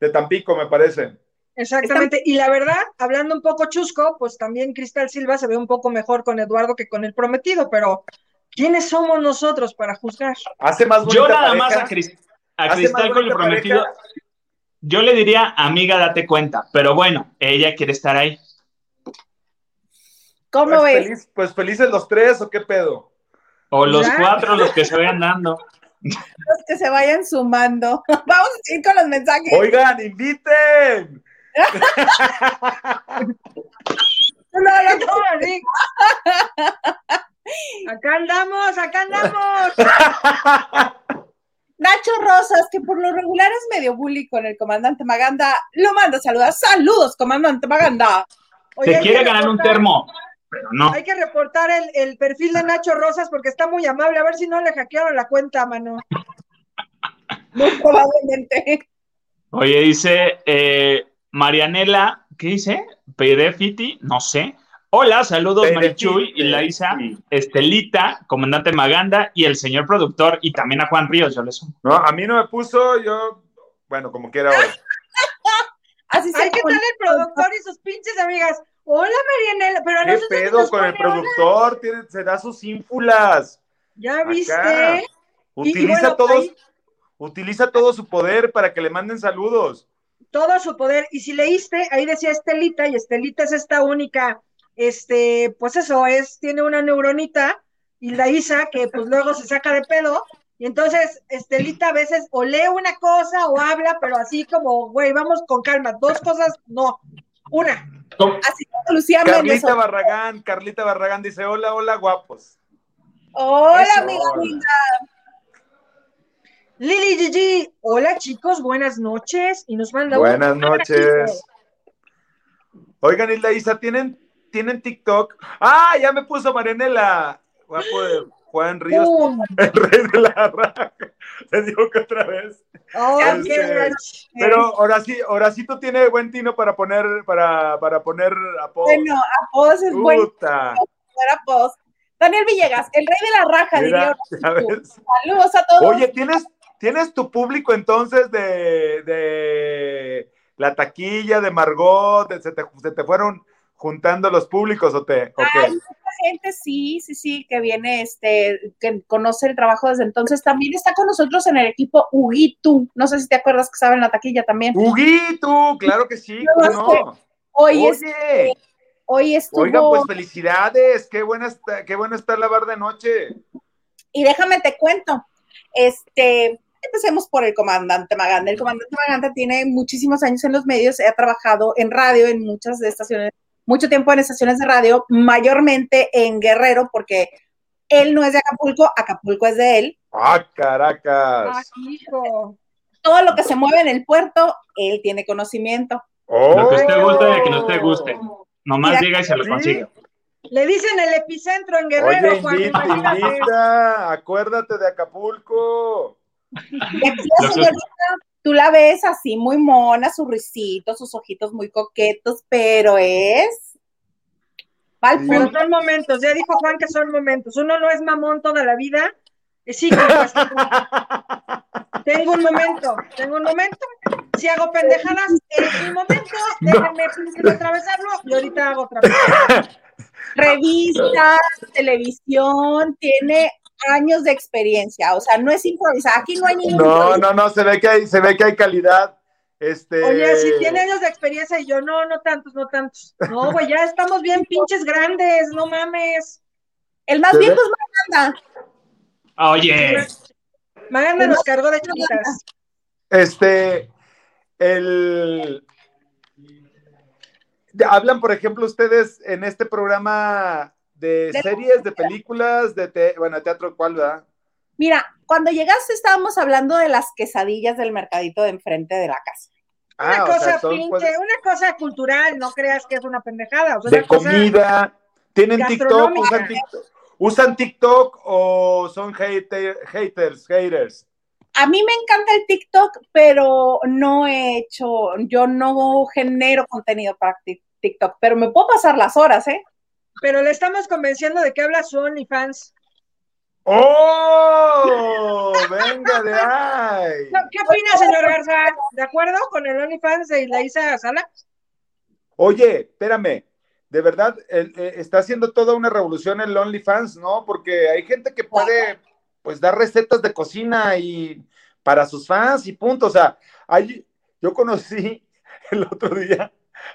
de Tampico, me parece. Exactamente. Y la verdad, hablando un poco chusco, pues también Cristal Silva se ve un poco mejor con Eduardo que con el prometido, pero ¿quiénes somos nosotros para juzgar? Hace más Yo nada pareja, más a, Cris- a Cristal con el prometido, pareja. yo le diría, amiga, date cuenta. Pero bueno, ella quiere estar ahí. ¿Cómo Pues, ves? feliz- pues felices los tres, ¿o qué pedo? O los Ya. cuatro, los que se vayan dando. Los que se vayan sumando. Vamos a seguir con los mensajes. Oigan, inviten. No, no, no. Ahora sí. Acá andamos, acá andamos. Nacho Rosas, que por lo regular es medio bully con el comandante Maganda, lo manda a saludar. Saludos, comandante Maganda. Oye, Se hay quiere que ganar un reportar- termo, pero no. Hay que reportar el, el perfil de Nacho Rosas porque está muy amable. A ver si no le hackearon la cuenta, mano. Muy probablemente. Oye, dice eh, Marianela, ¿qué dice? Fiti, no sé. Hola, saludos Marichuy y Laisa. Estelita, comandante Maganda y el señor productor y también a Juan Ríos, yo le sumo. No, a mí no me puso, yo, bueno, como quiera ahora. Así se ¿qué tal el productor y sus pinches amigas? Hola, Marianela, pero a ¿Qué nosotros pedo nos con el pone productor? Tiene, se da sus ínfulas. ¿Ya Acá. viste? Utiliza bueno, todos, ahí- utiliza todo su poder para que le manden saludos. Todo su poder. Y si leíste, ahí decía Estelita, y Estelita es esta única, este, pues eso es, tiene una neuronita, y la Isa, que pues luego se saca de pedo, Y entonces Estelita a veces o lee una cosa o habla, pero así como, güey, vamos con calma. Dos cosas, no. Una. Así como Lucía Carlita Barragán, Carlita Barragán dice, hola, hola, guapos. Hola, amiga linda. Lili Gigi, hola chicos, buenas noches. Y nos manda Buenas noches. Oigan, Hilda Isa, ¿tienen, ¿tienen TikTok? Ah, ya me puso Marianela. Guapo de Juan Ríos, el rey de la raja. Te digo que otra vez. Oh, este, pero Horacito tiene buen tino para poner, para, para poner apodos. Bueno, apodos es bueno. apodos. Daniel Villegas, el rey de la raja, diría. Saludos a todos. Oye, ¿tienes, ¿tienes tu público entonces de, de la taquilla, de Margot? se, te, se te fueron juntando los públicos o te Hay mucha gente, sí, sí, sí, que viene, este, que conoce el trabajo desde entonces. También está con nosotros en el equipo Huguitu. No sé si te acuerdas que estaba en la taquilla también. Huguitu, claro que sí, no? Hoy es hoy estuvo... Oiga, pues felicidades, qué buena está, qué bueno está la bar de noche. Y déjame te cuento, este, empecemos por el comandante Maganda. El comandante Maganda tiene muchísimos años en los medios, ha trabajado en radio, en muchas de estaciones mucho tiempo en estaciones de radio, mayormente en Guerrero, porque él no es de Acapulco, Acapulco es de él. ¡Ah, Caracas! ¡Ah, hijo! Todo lo que se mueve en el puerto, él tiene conocimiento. Lo que usted guste y que no te guste. Nomás llega y se lo consigue. Le dicen el epicentro en Guerrero, Oye, invita, acuérdate de Acapulco. Y aquí la señorita tú la ves así muy mona, su risito, sus ojitos muy coquetos, pero es... Pero son momentos, ya dijo Juan que son momentos. Uno no es mamón toda la vida. Sí, tengo un momento, tengo un momento. Si hago pendejadas, es mi momento. Déjenme no. atravesarlo y ahorita hago otra vez. Revistas, televisión, tiene años de experiencia, o sea, no es improvisar, aquí no hay ningún. No, no, no, se ve que hay, se ve que hay calidad. Este... Oye, si tiene años de experiencia y yo, no, no tantos, no tantos. No, güey, ya estamos bien pinches grandes, no mames. El más viejo es Maganda. Oye. Maganda nos cargó de chiquitas. Este, el... Hablan, por ejemplo, ustedes en este programa de, series, de películas, de bueno, teatro, ¿cuál, verdad? Mira, cuando llegaste estábamos hablando de las quesadillas del mercadito de enfrente de la casa. Ah, una cosa pinche, pues una cosa cultural, no creas que es una pendejada. de comida, tienen TikTok usan, TikTok, usan TikTok o son haters, haters. A mí me encanta el TikTok, pero no he hecho, yo no genero contenido para TikTok, pero me puedo pasar las horas, ¿eh? Pero le estamos convenciendo de que habla su OnlyFans. ¡Oh! ¡Venga de ahí! ¿Qué opina, señor Garza? ¿De acuerdo con el OnlyFans de Isa Sala? Oye, espérame. De verdad, eh, está haciendo toda una revolución el OnlyFans, ¿no? Porque hay gente que puede, pues, dar recetas de cocina y para sus fans y punto. O sea, hay, yo conocí el otro día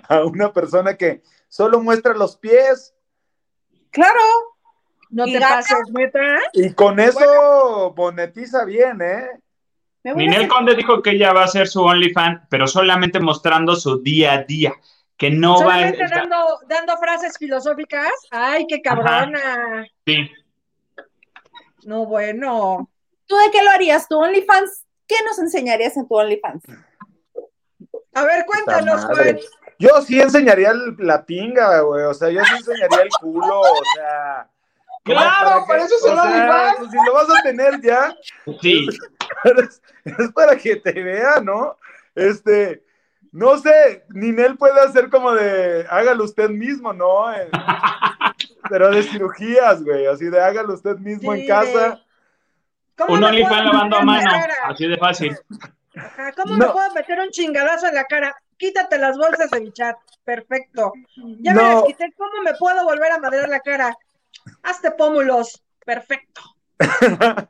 a una persona que solo muestra los pies Claro. No te pases, Y con eso monetiza bien, ¿eh? Ninel Conde dijo que ella va a hacer su OnlyFans, pero solamente mostrando su día a día, que no va a... Dando, dando frases filosóficas. ¡Ay, qué cabrona! Sí. No, bueno. ¿Tú de qué lo harías? ¿Tu OnlyFans? ¿Qué nos enseñarías en tu OnlyFans? A ver, cuéntanos, Juan. Yo sí enseñaría la pinga, güey. O sea, yo sí enseñaría el culo, o sea. Claro, para, eso se lo sea, pues, Si lo vas a tener ya. Sí. Es, para que te vea, ¿no? Este. No sé, Ninel puede hacer como de hágalo usted mismo, ¿no? pero de cirugías, güey, así de hágalo usted mismo en casa. Un OnlyFans lavando a mano, así de fácil. ¿Cómo me puedo meter un chingadazo en la cara? Quítate las bolsas de mi chat. Perfecto. Ya me las quité. ¿Cómo me puedo volver a madrear la cara? Hazte pómulos. Perfecto.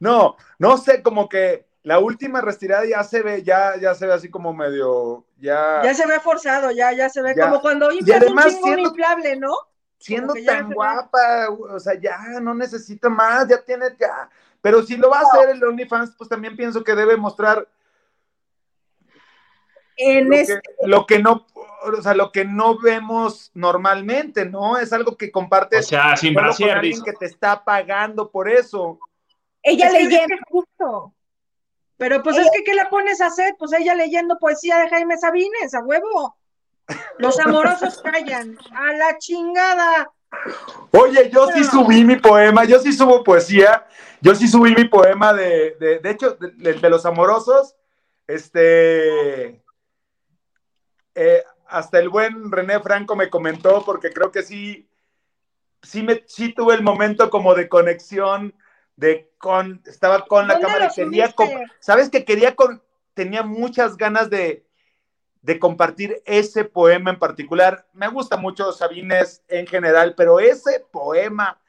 no, no sé, como que la última retirada ya se ve, ya, ya se ve así como medio, ya. Ya se ve forzado, ya, ya se ve como cuando inflas un inflable, ¿no? siendo tan guapa, o sea, ya no necesita más, ya tiene, ya. Pero si lo va a hacer el OnlyFans, pues también pienso que debe mostrar en lo, este... que, lo que no, o sea, lo que no vemos normalmente, ¿no? Es algo que compartes o sea, sin con brasier, alguien que te está pagando por eso. Ella Es leyendo. justo. Pero pues es que, ¿qué la pones a hacer? Pues ella leyendo poesía de Jaime Sabines, a huevo. Los amorosos callan. A la chingada. Oye, yo sí subí mi poema, yo sí subo poesía, yo sí subí mi poema de, de, de hecho, de, de los amorosos, este, eh, hasta el buen René Franco me comentó, porque creo que sí, sí, me, sí tuve el momento como de conexión, de con, estaba con la ¿Dónde cámara y quería, ¿sabes que quería, con, tenía muchas ganas de, de compartir ese poema en particular. Me gusta mucho Sabines en general, pero ese poema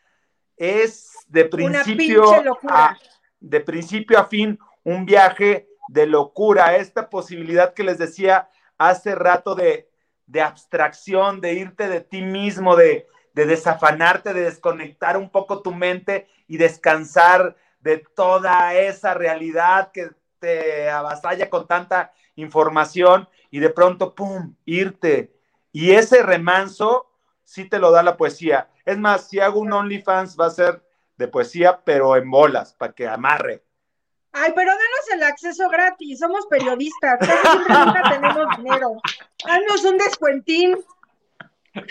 es de principio a, de principio a fin un viaje de locura, esta posibilidad que les decía hace rato de, de abstracción, de irte de ti mismo, de, de desafanarte, de desconectar un poco tu mente y descansar de toda esa realidad que te avasalla con tanta información y de pronto, ¡pum!, irte. Y ese remanso sí te lo da la poesía. Es más, si hago un OnlyFans va a ser de poesía, pero en bolas, para que amarre. Ay, pero danos el acceso gratis. Somos periodistas. Casi siempre nunca tenemos dinero. Danos un descuentín.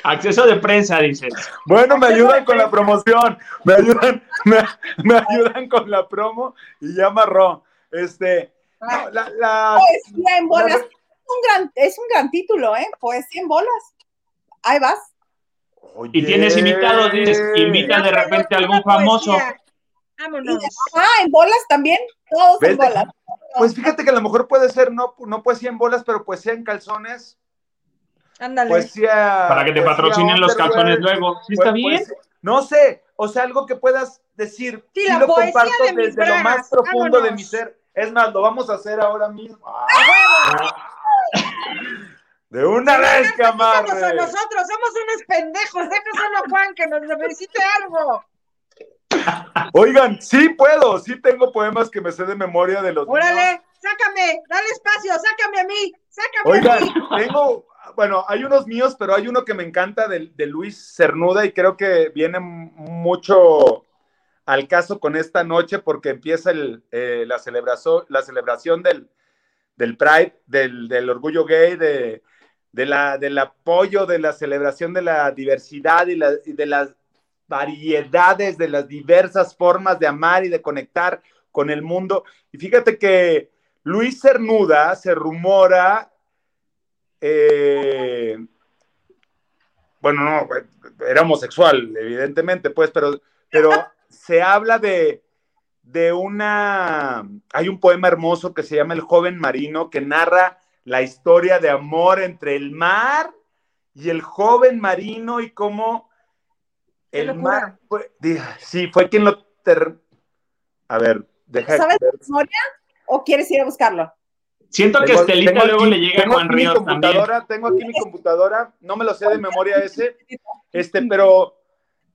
Acceso de prensa, dices. Bueno, me ayudan con la promoción, me ayudan, me, me ayudan con la promo y ya amarró. Este, no, la, la- Poesía en bolas. la- Es un gran, es un gran título, ¿eh? Poesía en bolas. Ahí vas. Y tienes invitados, dices, invita de repente a algún famoso. poesía. Vámonos. ah, en bolas también. Todos en bolas. Pues fíjate que a lo mejor puede ser no, no poesía en bolas, pero poesía en calzones, Ándale. poesía. Para que te patrocinen los calzones luego. ¿Sí está pues- bien? pues, no sé, o sea, algo que puedas decir. Sí, sí la lo poesía comparto de mis desde lo más profundo de mi ser. Es más, lo vamos a hacer ahora mismo. ¡Ah! De una vez, Somos a camarre. nosotros, somos unos pendejos. Déjaselo a Juan que nos necesite algo. Oigan, sí puedo, sí tengo poemas que me sé de memoria de los míos. Órale, sácame, dale espacio, sácame a mí, sácame Oigan, a mí. tengo, bueno, hay unos míos, pero hay uno que me encanta de, de Luis Cernuda y creo que viene mucho al caso con esta noche porque empieza el, eh, la, celebración, la celebración del, del Pride, del, del orgullo gay, de, de la, del apoyo, de la celebración de la diversidad y, la- y de las variedades, de las diversas formas de amar y de conectar con el mundo. Y fíjate que Luis Cernuda se rumora eh, bueno, no, era homosexual, evidentemente, pues, pero, pero se habla de, de una, hay un poema hermoso que se llama El joven marino, que narra la historia de amor entre el mar y el joven marino y cómo el mar, fue, sí, fue quien lo, ter- a ver, deja ¿Sabes de memoria o quieres ir a buscarlo? Siento que Tengo- Estelita tengo luego aquí- le llega a Juan Ríos también. computadora, Tengo aquí mi computadora, no me lo sé de memoria ese, este, pero...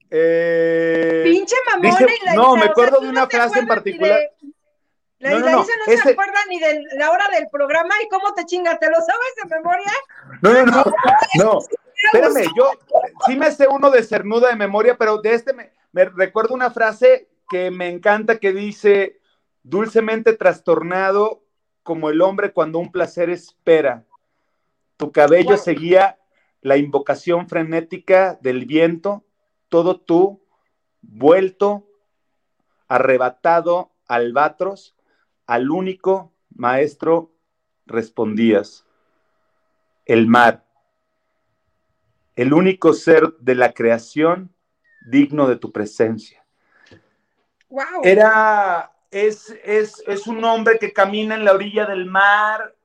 eh, Pinche mamona dice- y la no, me o sea, acuerdo de una frase en particular. de- La No, no, no, se acuerda ni de la hora del programa y cómo te chinga, ¿te lo sabes de memoria? No, no, no, no. Espérame, yo sí me sé uno de Cernuda de memoria, pero de este me, me recuerdo una frase que me encanta que dice, dulcemente trastornado como el hombre cuando un placer espera. Tu cabello seguía la invocación frenética del viento, todo tú, vuelto, arrebatado, albatros, al único maestro respondías, el mar, el único ser de la creación digno de tu presencia. Wow. Era, es, es, es un hombre que camina en la orilla del mar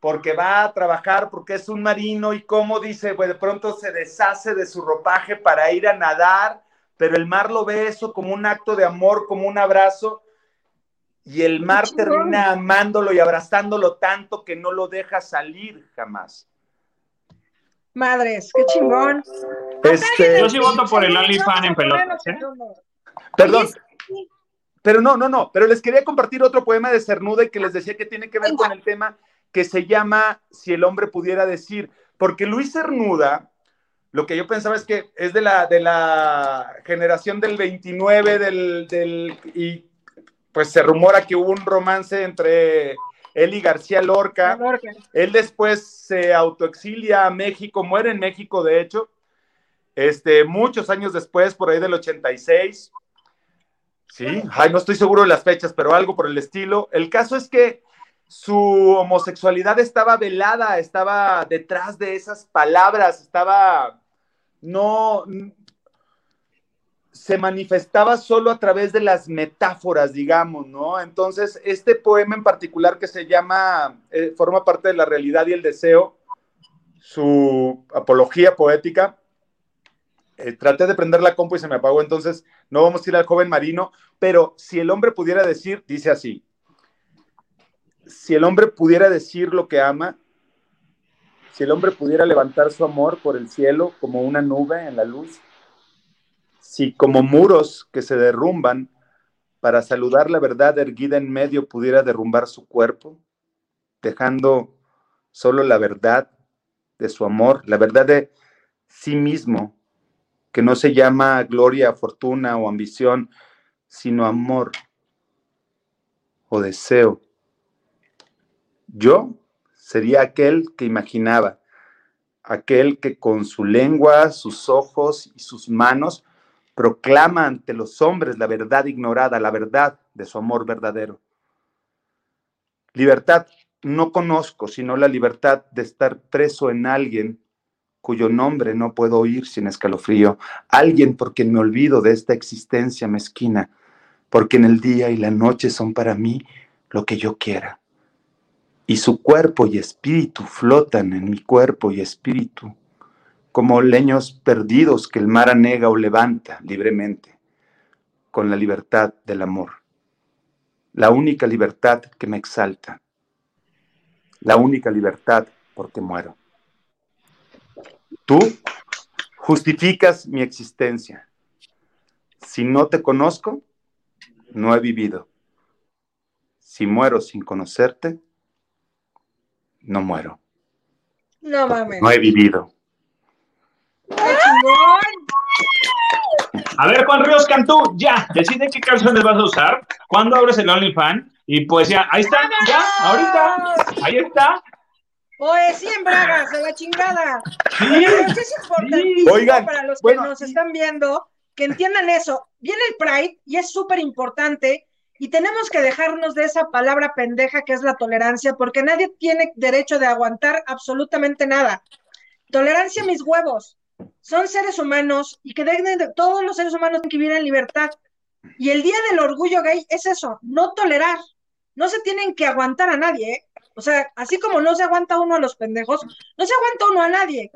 porque va a trabajar, porque es un marino y como dice, pues de pronto se deshace de su ropaje para ir a nadar, pero el mar lo ve eso como un acto de amor, como un abrazo, y el mar termina amándolo y abrazándolo tanto que no lo deja salir jamás. Madres, qué chingón. Este, yo sí voto por el OnlyFans en pelotas. ¿eh? Perdón. Pero no, no, no. Pero les quería compartir otro poema de Cernuda y que les decía que tiene que ver con el tema que se llama Si el hombre pudiera decir. Porque Luis Cernuda, lo que yo pensaba es que es de la, de la generación del 29, del, del, y pues se rumora que hubo un romance entre y García Lorca. Él después se autoexilia a México, muere en México, de hecho, este, muchos años después, por ahí del 86. Sí, ay, no estoy seguro de las fechas, pero algo por el estilo. El caso es que su homosexualidad estaba velada, estaba detrás de esas palabras, estaba, no, se manifestaba solo a través de las metáforas, digamos, ¿no? Entonces, este poema en particular que se llama, eh, forma parte de la realidad y el deseo, su apología poética, eh, traté de prender la compu y se me apagó, entonces no vamos a ir al joven marino, pero si el hombre pudiera decir, dice así, si el hombre pudiera decir lo que ama, si el hombre pudiera levantar su amor por el cielo como una nube en la luz, si como muros que se derrumban para saludar la verdad erguida en medio pudiera derrumbar su cuerpo, dejando solo la verdad de su amor, la verdad de sí mismo, que no se llama gloria, fortuna o ambición, sino amor o deseo. Yo sería aquel que imaginaba, aquel que con su lengua, sus ojos y sus manos proclama ante los hombres la verdad ignorada, la verdad de su amor verdadero. Libertad no conozco, sino la libertad de estar preso en alguien cuyo nombre no puedo oír sin escalofrío, alguien por quien me olvido de esta existencia mezquina, porque en el día y la noche son para mí lo que yo quiera. Y su cuerpo y espíritu flotan en mi cuerpo y espíritu como leños perdidos que el mar anega o levanta libremente, con la libertad del amor, la única libertad que me exalta, la única libertad porque muero. Tú justificas mi existencia. Si no te conozco, no he vivido. Si muero sin conocerte, no muero. No mames. No he vivido. A ver, Juan Ríos Cantú, ya, decide qué calzones vas a usar, cuándo abres el OnlyFans, y pues ya, ahí está, ya, ahorita, ahí está. Poesía en bragas, de la chingada. Sí, es importante para los que nos están viendo que entiendan eso. Viene el Pride y es súper importante y tenemos que dejarnos de esa palabra pendeja que es la tolerancia, porque nadie tiene derecho de aguantar absolutamente nada. Tolerancia mis huevos son seres humanos y que deben de, todos los seres humanos tienen que vivir en libertad. Y el día del orgullo gay es eso, no tolerar. No se tienen que aguantar a nadie, ¿eh? O sea, así como no se aguanta uno a los pendejos, no se aguanta uno a nadie.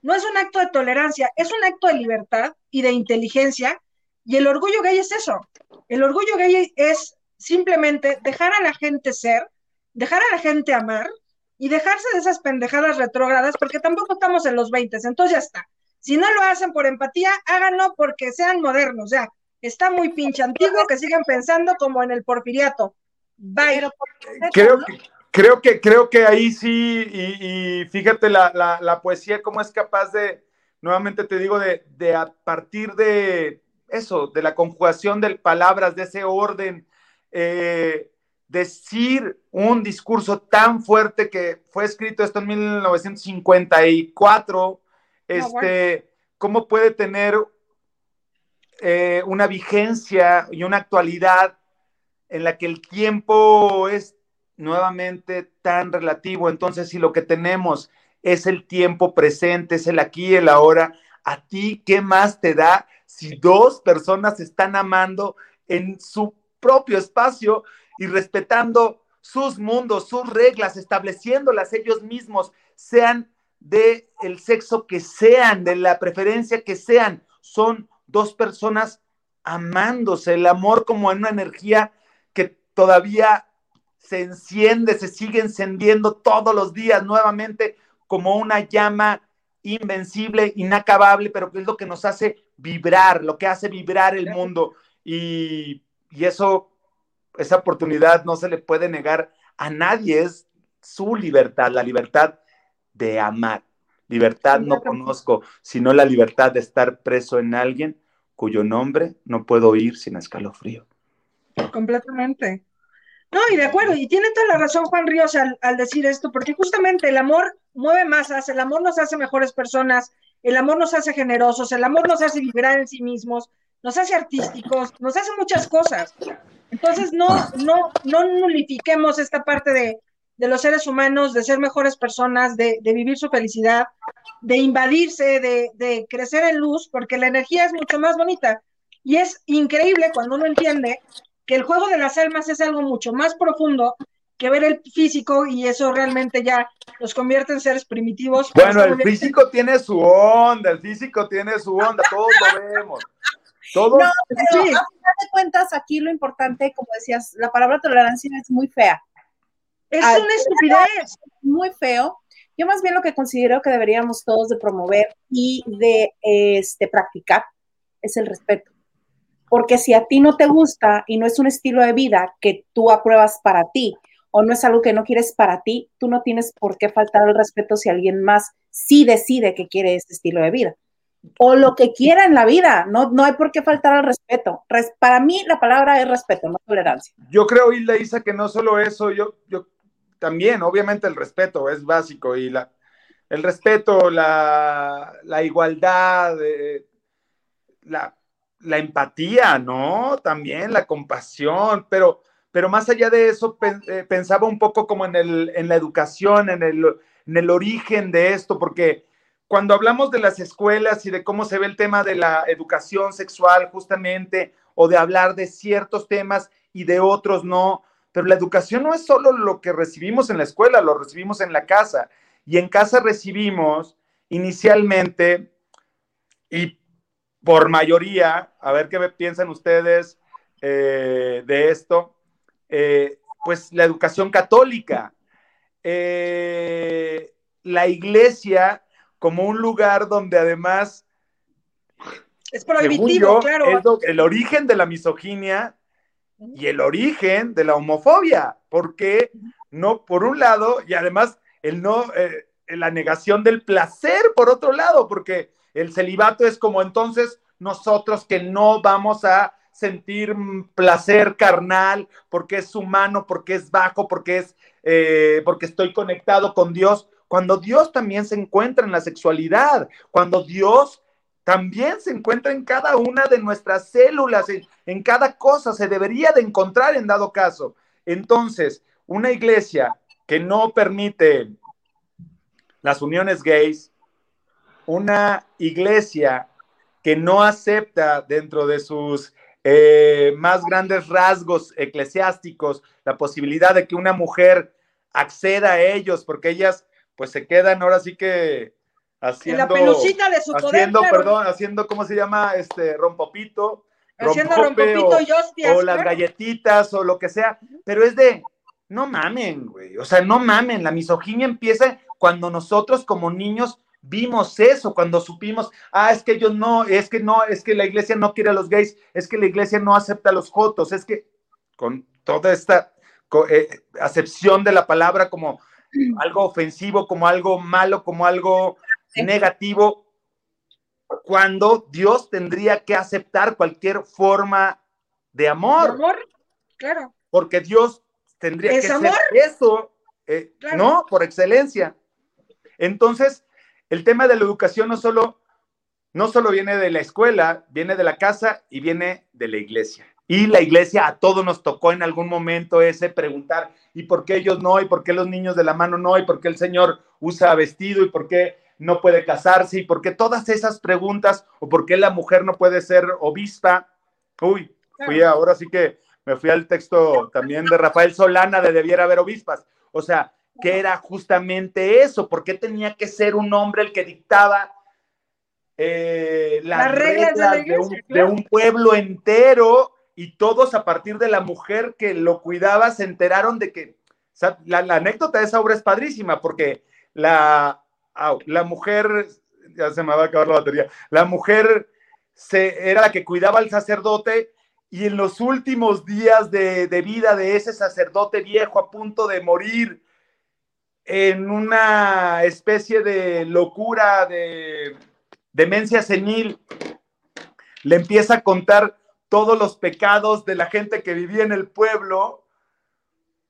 No es un acto de tolerancia, es un acto de libertad y de inteligencia. Y el orgullo gay es eso. El orgullo gay es simplemente dejar a la gente ser, dejar a la gente amar y dejarse de esas pendejadas retrógradas, porque tampoco estamos en los 20, entonces ya está. Si no lo hacen por empatía, háganlo porque sean modernos. O sea, está muy pinche antiguo que sigan pensando como en el porfiriato. Bye. Creo que, creo que, creo que ahí sí, y, fíjate la, poesía, cómo es capaz de, nuevamente te digo, de, de a partir de eso, de la conjugación de palabras, de ese orden, eh, decir un discurso tan fuerte que fue escrito esto en 1954 este, cómo puede tener eh, una vigencia y una actualidad en la que el tiempo es nuevamente tan relativo. Entonces, si lo que tenemos es el tiempo presente, es el aquí y el ahora, ¿a ti qué más te da si dos personas están amando en su propio espacio y respetando sus mundos, sus reglas, estableciéndolas ellos mismos, sean de el sexo que sean, de la preferencia que sean, son dos personas amándose, el amor como en una energía que todavía se enciende, se sigue encendiendo todos los días nuevamente como una llama invencible, inacabable, pero que es lo que nos hace vibrar, lo que hace vibrar el mundo. Y, y eso, esa oportunidad no se le puede negar a nadie, es su libertad, la libertad de amar. Libertad no conozco, sino la libertad de estar preso en alguien cuyo nombre no puedo oír sin escalofrío. Completamente. No, y de acuerdo, y tiene toda la razón Juan Ríos al, decir esto, porque justamente el amor mueve masas, el amor nos hace mejores personas, el amor nos hace generosos, el amor nos hace vibrar en sí mismos, nos hace artísticos, nos hace muchas cosas. Entonces no, no, no nulifiquemos esta parte de, de los seres humanos, de ser mejores personas, de, de vivir su felicidad, de invadirse, de, de, crecer en luz, porque la energía es mucho más bonita. Y es increíble cuando uno entiende que el juego de las almas es algo mucho más profundo que ver el físico y eso realmente ya los convierte en seres primitivos. Bueno, el físico tiene su onda, el físico tiene su onda, todos lo vemos. Todos. No, pero sí. a cuentas, aquí lo importante, como decías, la palabra tolerancia es muy fea. Es una estupidez. Muy feo. Yo más bien lo que considero que deberíamos todos de promover y de este, practicar es el respeto. Porque si a ti no te gusta y no es un estilo de vida que tú apruebas para ti o no es algo que no quieres para ti, tú no tienes por qué faltar el respeto si alguien más sí decide que quiere ese estilo de vida. O lo que quiera en la vida, no, no hay por qué faltar al respeto. para mí la palabra es respeto, no tolerancia. Yo creo, Hilda Isa, que no solo eso, yo, yo también, obviamente el respeto es básico y la, el respeto, la, igualdad, eh, la, empatía, ¿no? También la compasión, pero, pero más allá de eso, eh, pensaba un poco como en, el, en la educación, en el, en el origen de esto, porque cuando hablamos de las escuelas y de cómo se ve el tema de la educación sexual justamente, o de hablar de ciertos temas y de otros no, pero la educación no es solo lo que recibimos en la escuela, lo recibimos en la casa. Y en casa recibimos inicialmente y por mayoría, a ver qué piensan ustedes eh, de esto, eh, pues la educación católica. Eh, la iglesia como un lugar donde además es prohibitivo, claro. el origen de la misoginia y el origen de la homofobia, porque no, por un lado, y además el no, eh, la negación del placer, por otro lado, porque el celibato es como entonces nosotros que no vamos a sentir placer carnal porque es humano, porque es bajo, porque es eh, porque estoy conectado con Dios, cuando Dios también se encuentra en la sexualidad, cuando Dios también se encuentra en cada una de nuestras células, en, cada cosa, se debería de encontrar en dado caso. Entonces, una iglesia que no permite las uniones gays, una iglesia que no acepta dentro de sus eh, más grandes rasgos eclesiásticos la posibilidad de que una mujer acceda a ellos, porque ellas pues se quedan ahora sí que haciendo. la pelucita de su Haciendo, perdón, haciendo, ¿cómo se llama? Este, rompopito. Haciendo rompopito y hostias. O las galletitas o lo que sea. Pero es de, no mamen, güey. O sea, no mamen. La misoginia empieza cuando nosotros como niños vimos eso, cuando supimos, ah, es que ellos no, es que no, es que la iglesia no quiere a los gays, es que la iglesia no acepta a los jotos, es que con toda esta eh, acepción de la palabra como algo ofensivo, como algo malo, como algo negativo, cuando Dios tendría que aceptar cualquier forma de amor. amor, claro. Porque Dios tendría que ser eso, eh, ¿no? Por excelencia. Entonces, el tema de la educación no solo, no solo viene de la escuela, viene de la casa y viene de la iglesia. Y la iglesia a todos nos tocó en algún momento ese preguntar, ¿y por qué ellos no? ¿Y por qué los niños de la mano no? ¿Y por qué el Señor usa vestido? ¿Y por qué no puede casarse? ¿Y por qué todas esas preguntas? ¿O por qué la mujer no puede ser obispa? Uy, fui ahora sí que me fui al texto también de Rafael Solana de Debiera haber obispas. O sea, que era justamente eso, ¿por qué tenía que ser un hombre el que dictaba eh, las, reglas, de, un, pueblo entero y todos a partir de la mujer que lo cuidaba se enteraron de que, la, anécdota de esa obra es padrísima porque la, la mujer ya se me va a acabar la batería. La mujer se, era la que cuidaba al sacerdote y en los últimos días de, de vida de ese sacerdote viejo a punto de morir en una especie de locura, de demencia senil, le empieza a contar todos los pecados de la gente que vivía en el pueblo,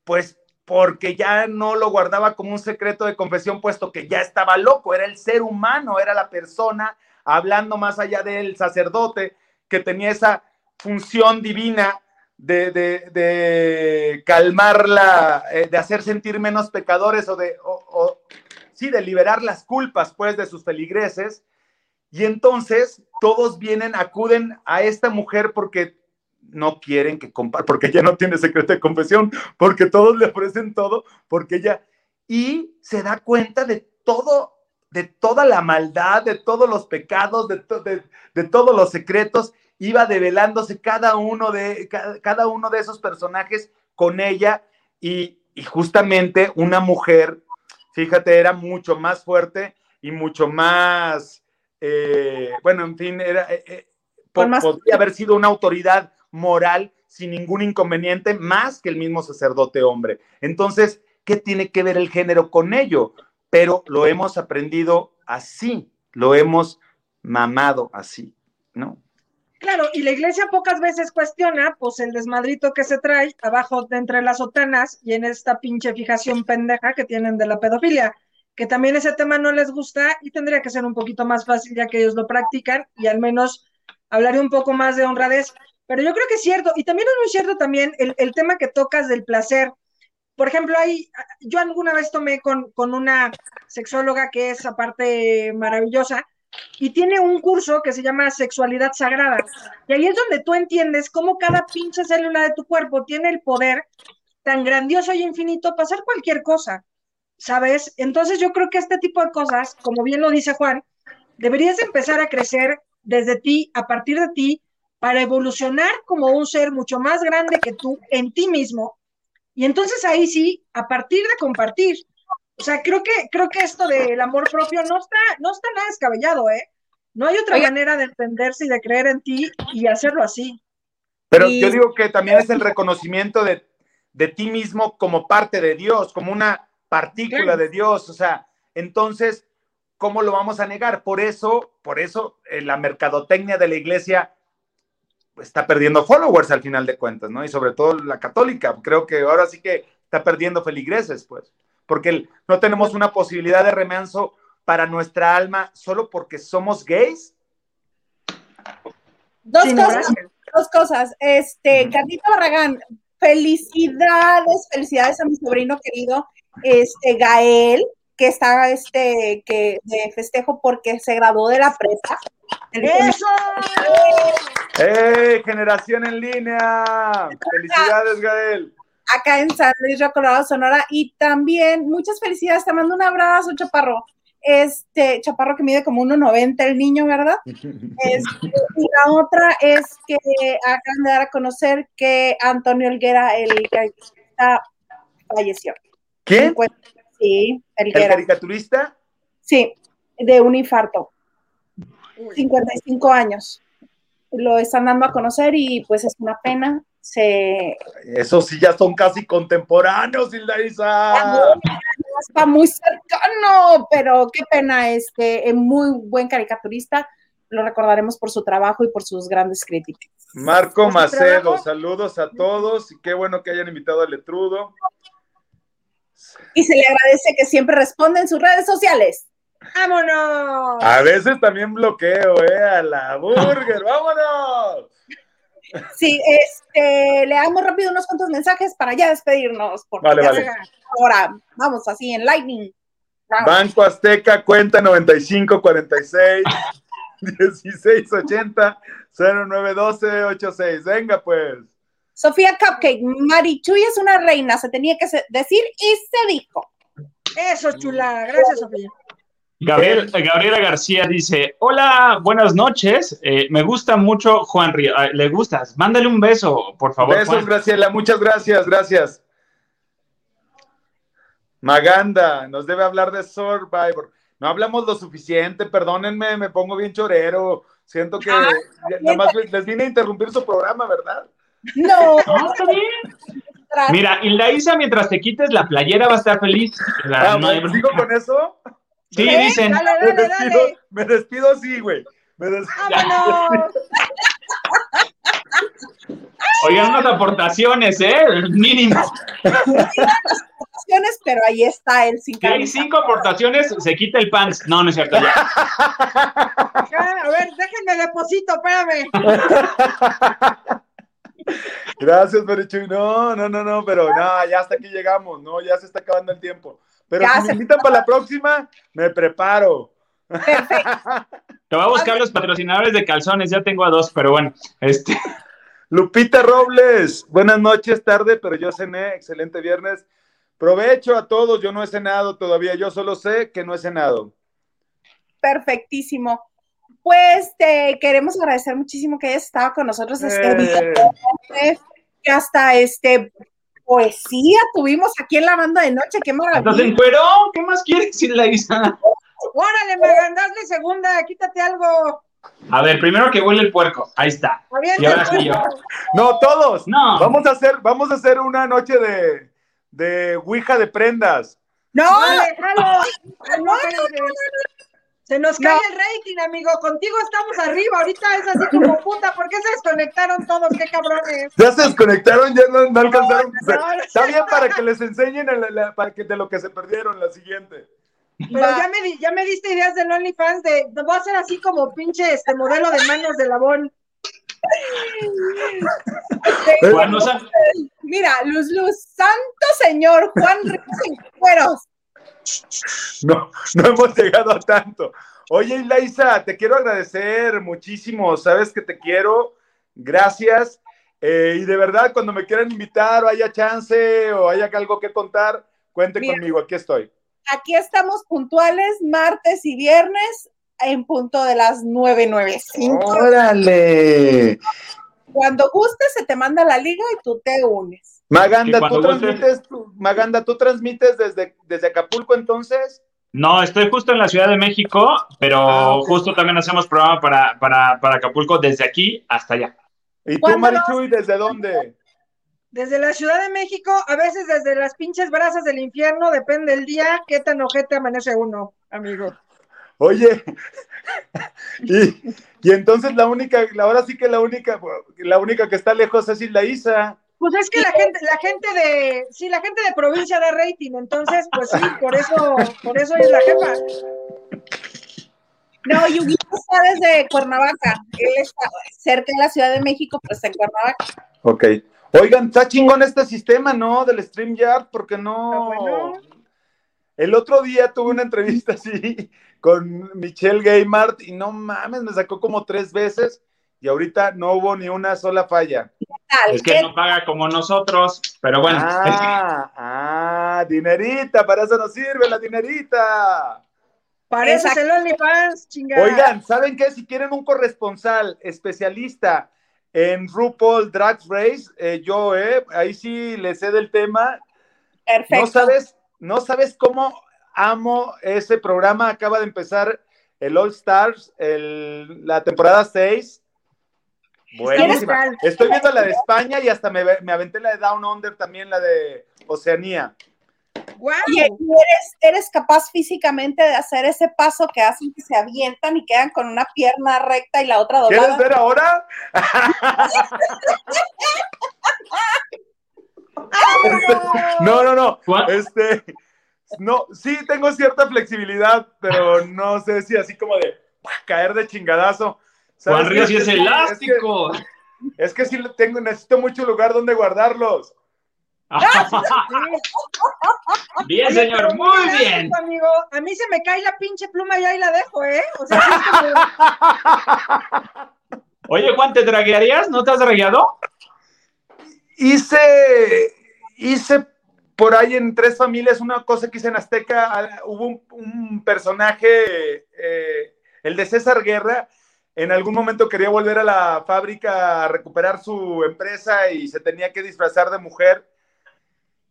pues porque ya no lo guardaba como un secreto de confesión, puesto que ya estaba loco, era el ser humano, era la persona hablando más allá del sacerdote, que tenía esa función divina de, de, calmarla, eh, de hacer sentir menos pecadores o de, sí, de liberar las culpas, pues, de sus feligreses. Y entonces todos vienen, acuden a esta mujer porque no quieren que comparta, porque ella no tiene secreto de confesión, porque todos le ofrecen todo, porque ella, y se da cuenta de todo, de toda la maldad, de todos los pecados, de, de, todos los secretos, iba develándose cada uno de, cada, uno de esos personajes con ella, y, y justamente una mujer, fíjate, era mucho más fuerte y mucho más, eh, bueno, en fin, era... Eh, eh, podría haber sido una autoridad moral sin ningún inconveniente, más que el mismo sacerdote hombre. Entonces, ¿qué tiene que ver el género con ello? Pero lo hemos aprendido así, lo hemos mamado así, ¿no? Claro, y la iglesia pocas veces cuestiona, pues, el desmadrito que se trae abajo de entre las sotanas y en esta pinche fijación pendeja que tienen de la pedofilia, que también ese tema no les gusta y tendría que ser un poquito más fácil ya que ellos lo practican y al menos hablaré un poco más de honradez. Pero yo creo que es cierto, y también es muy cierto también el, tema que tocas del placer. Por ejemplo, hay, yo alguna vez tomé con, con una sexóloga que es aparte maravillosa, y tiene un curso que se llama Sexualidad Sagrada. Y ahí es donde tú entiendes cómo cada pinche célula de tu cuerpo tiene el poder tan grandioso y infinito para hacer cualquier cosa, ¿sabes? Entonces yo creo que este tipo de cosas, como bien lo dice Juan, deberías empezar a crecer desde ti, a partir de ti, para evolucionar como un ser mucho más grande que tú en ti mismo. Y entonces ahí sí, a partir de compartir. O sea, creo que, creo que esto del amor propio no está, no está nada descabellado, ¿eh? No hay otra manera de entenderse y de creer en ti y hacerlo así. Pero yo digo que también es el reconocimiento de, de ti mismo como parte de Dios, como una partícula de Dios. O sea, entonces, ¿cómo lo vamos a negar? Por eso, por eso eh, la mercadotecnia de la iglesia está perdiendo followers al final de cuentas, ¿no? Y sobre todo la católica, creo que ahora sí que está perdiendo feligreses, pues, porque no tenemos una posibilidad de remanso para nuestra alma solo porque somos gays. Dos cosas, dos cosas. Este, Carlito Barragán, felicidades, felicidades a mi sobrino querido, este, Gael, que está este, que de festejo porque se graduó de la prepa. ¡Eso! ¡Hey! Generación en línea. Felicidades, Gael. Acá en San Luis Río Colorado, Sonora. Y también muchas felicidades. Te mando un abrazo, Chaparro. Este Chaparro que mide como 1,90 el niño, ¿verdad? Este, y la otra es que acaban de dar a conocer que Antonio Elguera, el caricaturista, falleció. ¿Quién? Sí, ¿El caricaturista? Sí, de un infarto. 55 años. Lo están dando a conocer y pues es una pena. Se... Eso sí, ya son casi contemporáneos, Hilda Está muy cercano, pero qué pena, es que es muy buen caricaturista. Lo recordaremos por su trabajo y por sus grandes críticas. Marco Macedo, saludos a todos y qué bueno que hayan invitado a Letrudo. Y se le agradece que siempre responde en sus redes sociales. ¡Vámonos! A veces también bloqueo, ¿eh? A la burger, ¡vámonos! Sí, este, le damos rápido unos cuantos mensajes para ya despedirnos. vale, vale. Ahora, vamos así en Lightning. Banco Azteca, cuenta 9546 1680 091286. Venga, pues. Sofía Cupcake, Marichuy es una reina, se tenía que decir y se dijo. Eso, chula. Gracias, Sofía. Gabriel, Gabriela García dice, hola, buenas noches, eh, me gusta mucho Juan Río, ah, ¿le gustas? Mándale un beso, por favor. Besos, Graciela, muchas gracias, gracias. Maganda, nos debe hablar de Survivor. no hablamos lo suficiente, perdónenme, me pongo bien chorero. Siento que ah, nada más les vine a interrumpir su programa, ¿verdad? No, no está bien. Mira, y la Isa, mientras te quites la playera, va a estar feliz. Ah, ¿Sigo con eso? Sí, dicen. Dale, dale, me, despido, me despido así, güey. Me despido. Oigan, unas aportaciones, ¿eh? Mínimo. aportaciones, pero ahí está el sin Si hay cinco aportaciones, se quita el pants. No, no es cierto, ya. A ver, déjenme deposito, espérame. Gracias, Marichuy. No, no, no, no, pero nada, ya hasta aquí llegamos, ¿no? Ya se está acabando el tiempo. Pero si me invitan para la próxima, me preparo. Perfecto. Te voy a buscar los patrocinadores de calzones, ya tengo a dos, pero bueno, este. Lupita Robles, buenas noches, tarde, pero yo cené, excelente viernes. Provecho a todos, yo no he cenado todavía, yo solo sé que no he cenado. Perfectísimo. Pues te queremos agradecer muchísimo que hayas estado con nosotros este día. Eh. Que hasta este poesía tuvimos aquí en la banda de noche, qué maravilla. ¿Estás en cuero? ¿Qué más quieres, la Isa? Órale, Megan, dale segunda, quítate algo. A ver, primero que huele el puerco. Ahí está. Y ahora sí yo. No, todos. No. Vamos a hacer, vamos a hacer una noche de, de Ouija de prendas. No, déjalo. No, se nos cae el rating, amigo. Contigo estamos arriba. Ahorita es así como puta. ¿Por qué se desconectaron todos? ¡Qué cabrones! Ya se desconectaron, ya no, alcanzaron. Está bien para que les enseñen para que, de lo que se perdieron la siguiente. Pero ya me, ya me diste ideas del OnlyFans de, voy a hacer así como pinche este modelo de manos de labón. Mira, Luz Luz, santo señor Juan Ricos Cueros. No, no hemos llegado a tanto. Oye, Laisa, te quiero agradecer muchísimo. Sabes que te quiero. Gracias. Eh, y de verdad, cuando me quieran invitar o haya chance o haya algo que contar, cuente conmigo. Aquí estoy aquí estamos puntuales martes y viernes en punto de las 9.95. ¡Órale! Cuando gustes se te manda la liga y tú te unes. Maganda, ¿tú transmites, Maganda, ¿tú transmites desde, desde Acapulco entonces? No, estoy justo en la Ciudad de México, pero ah, justo también hacemos programa para, para, para Acapulco desde aquí hasta allá. ¿Y tú, Marichuy, desde dónde? Desde la Ciudad de México, a veces desde las pinches brasas del infierno, depende del día, qué tan ojete amanece uno, amigo. Oye, y, entonces la única, ahora sí que la única, la única que está lejos es Isla Isa. Pues es que la gente, la gente de, sí, la gente de provincia da rating, entonces, pues sí, por eso, por eso es la jefa. No, Yuguito está desde Cuernavaca. Él está cerca de la Ciudad de México, pero está en Cuernavaca. Ok. Oigan, está chingón este sistema, ¿no? Del StreamYard, porque no. El otro día tuve una entrevista así con Michelle Gaymart y no mames, me sacó como tres veces y ahorita no hubo ni una sola falla. Es que no paga como nosotros, pero bueno. Ah, ah, dinerita, para eso nos sirve la dinerita. Para eso es el OnlyFans, chingada. Oigan, ¿saben qué? Si quieren un corresponsal especialista en RuPaul Drag Race, eh, yo, eh, ahí sí le sé del tema. Perfecto. No sabes, no sabes cómo amo ese programa. Acaba de empezar el All Stars, la temporada 6. Buenísima. Estoy viendo la de España y hasta me, me aventé la de Down Under también, la de Oceanía. Y eres, eres capaz físicamente de hacer ese paso que hacen que se avientan y quedan con una pierna recta y la otra doblada. ¿Quieres ver ahora? no, no, no. Este, no, sí tengo cierta flexibilidad, pero no sé si así como de caer de chingadazo. Juan Ríos es elástico. Es que, sí tengo, necesito mucho lugar donde guardarlos. bien, señor, muy bien. Amigo, a mí se me cae la pinche pluma y ahí la dejo, ¿eh? Oye, Juan, ¿te draguearías? ¿No te has dragueado? Hice, hice por ahí en Tres Familias una cosa que hice en Azteca. Hubo un, personaje, eh, el de César Guerra, en algún momento quería volver a la fábrica a recuperar su empresa y se tenía que disfrazar de mujer.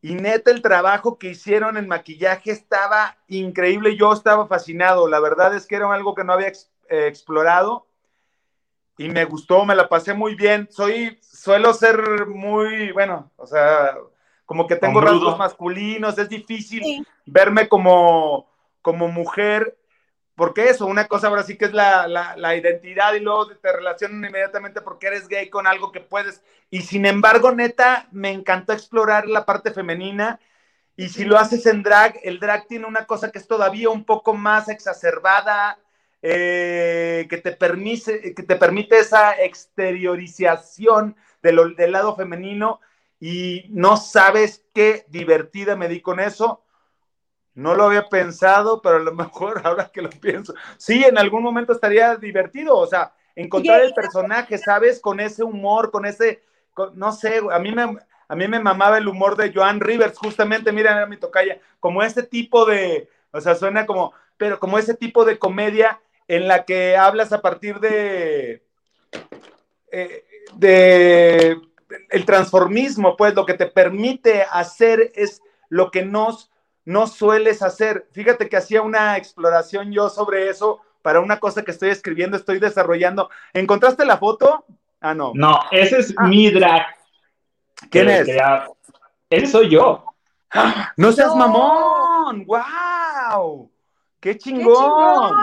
Y neta el trabajo que hicieron en maquillaje estaba increíble, yo estaba fascinado, la verdad es que era algo que no había eh, explorado y me gustó, me la pasé muy bien, soy, suelo ser muy, bueno, o sea, como que tengo rasgos masculinos, es difícil verme como, como mujer, porque eso, una cosa ahora sí que es la, la, identidad y luego te relacionan inmediatamente porque eres gay con algo que puedes. Y sin embargo, neta, me encantó explorar la parte femenina. Y si lo haces en drag, el drag tiene una cosa que es todavía un poco más exacerbada, eh, que, te permite, que te permite esa exteriorización del lado femenino y no sabes qué divertida me di con eso no lo había pensado, pero a lo mejor ahora que lo pienso, sí, en algún momento estaría divertido, o sea, encontrar el personaje, ¿sabes? Con ese humor, con ese, no sé, a mí me, a mí me mamaba el humor de Joan Rivers, justamente, mira, era mi tocaya, como ese tipo de, o sea, suena como, pero como ese tipo de comedia en la que hablas a partir de, eh, de el transformismo, pues lo que te permite hacer es lo que nos no sueles hacer. Fíjate que hacía una exploración yo sobre eso para una cosa que estoy escribiendo, estoy desarrollando. ¿Encontraste la foto? Ah, no. No, ese es ah. mi drag. ¿Quién es? Ese soy yo. ¡No seas mamón! ¡Wow! ¡Qué chingón!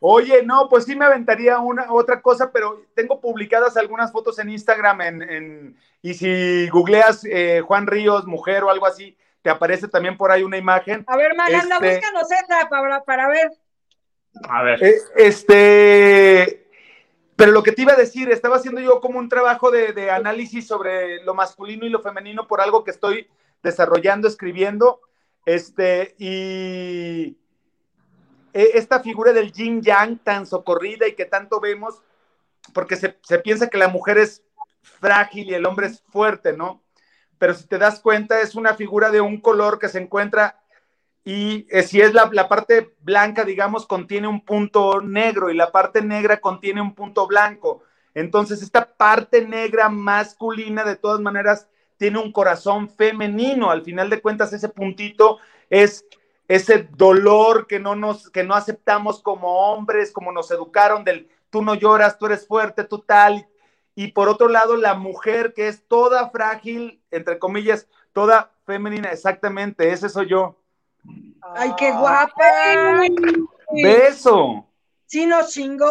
Oye, no, pues sí me aventaría una otra cosa, pero tengo publicadas algunas fotos en Instagram en, y si googleas eh, Juan Ríos, mujer o algo así, te aparece también por ahí una imagen. A ver, Maganda, este, búscanos esa para, para ver. A ver. Eh, este, pero lo que te iba a decir, estaba haciendo yo como un trabajo de, análisis sobre lo masculino y lo femenino por algo que estoy desarrollando, escribiendo, este, y e, esta figura del yin yang tan socorrida y que tanto vemos, porque se, se piensa que la mujer es frágil y el hombre es fuerte, ¿no? Pero si te das cuenta es una figura de un color que se encuentra y eh, si es la, parte blanca, digamos, contiene un punto negro y la parte negra contiene un punto blanco. Entonces, esta parte negra masculina, de todas maneras, tiene un corazón femenino. Al final de cuentas, ese puntito es ese dolor que no nos, que no aceptamos como hombres, como nos educaron del tú no lloras, tú eres fuerte, tú tal, y por otro lado la mujer que es toda frágil, entre comillas, toda femenina, exactamente, ese soy yo. ¡Ay, qué guapa! ¡Beso! ¡Sí nos chingó!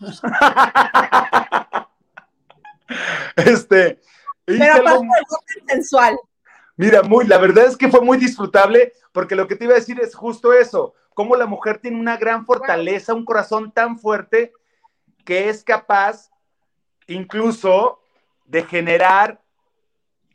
este... Pero aparte sensual. Mira, muy, la verdad es que fue muy disfrutable, porque lo que te iba a decir es justo eso, cómo la mujer tiene una gran fortaleza, un corazón tan fuerte que es capaz incluso de generar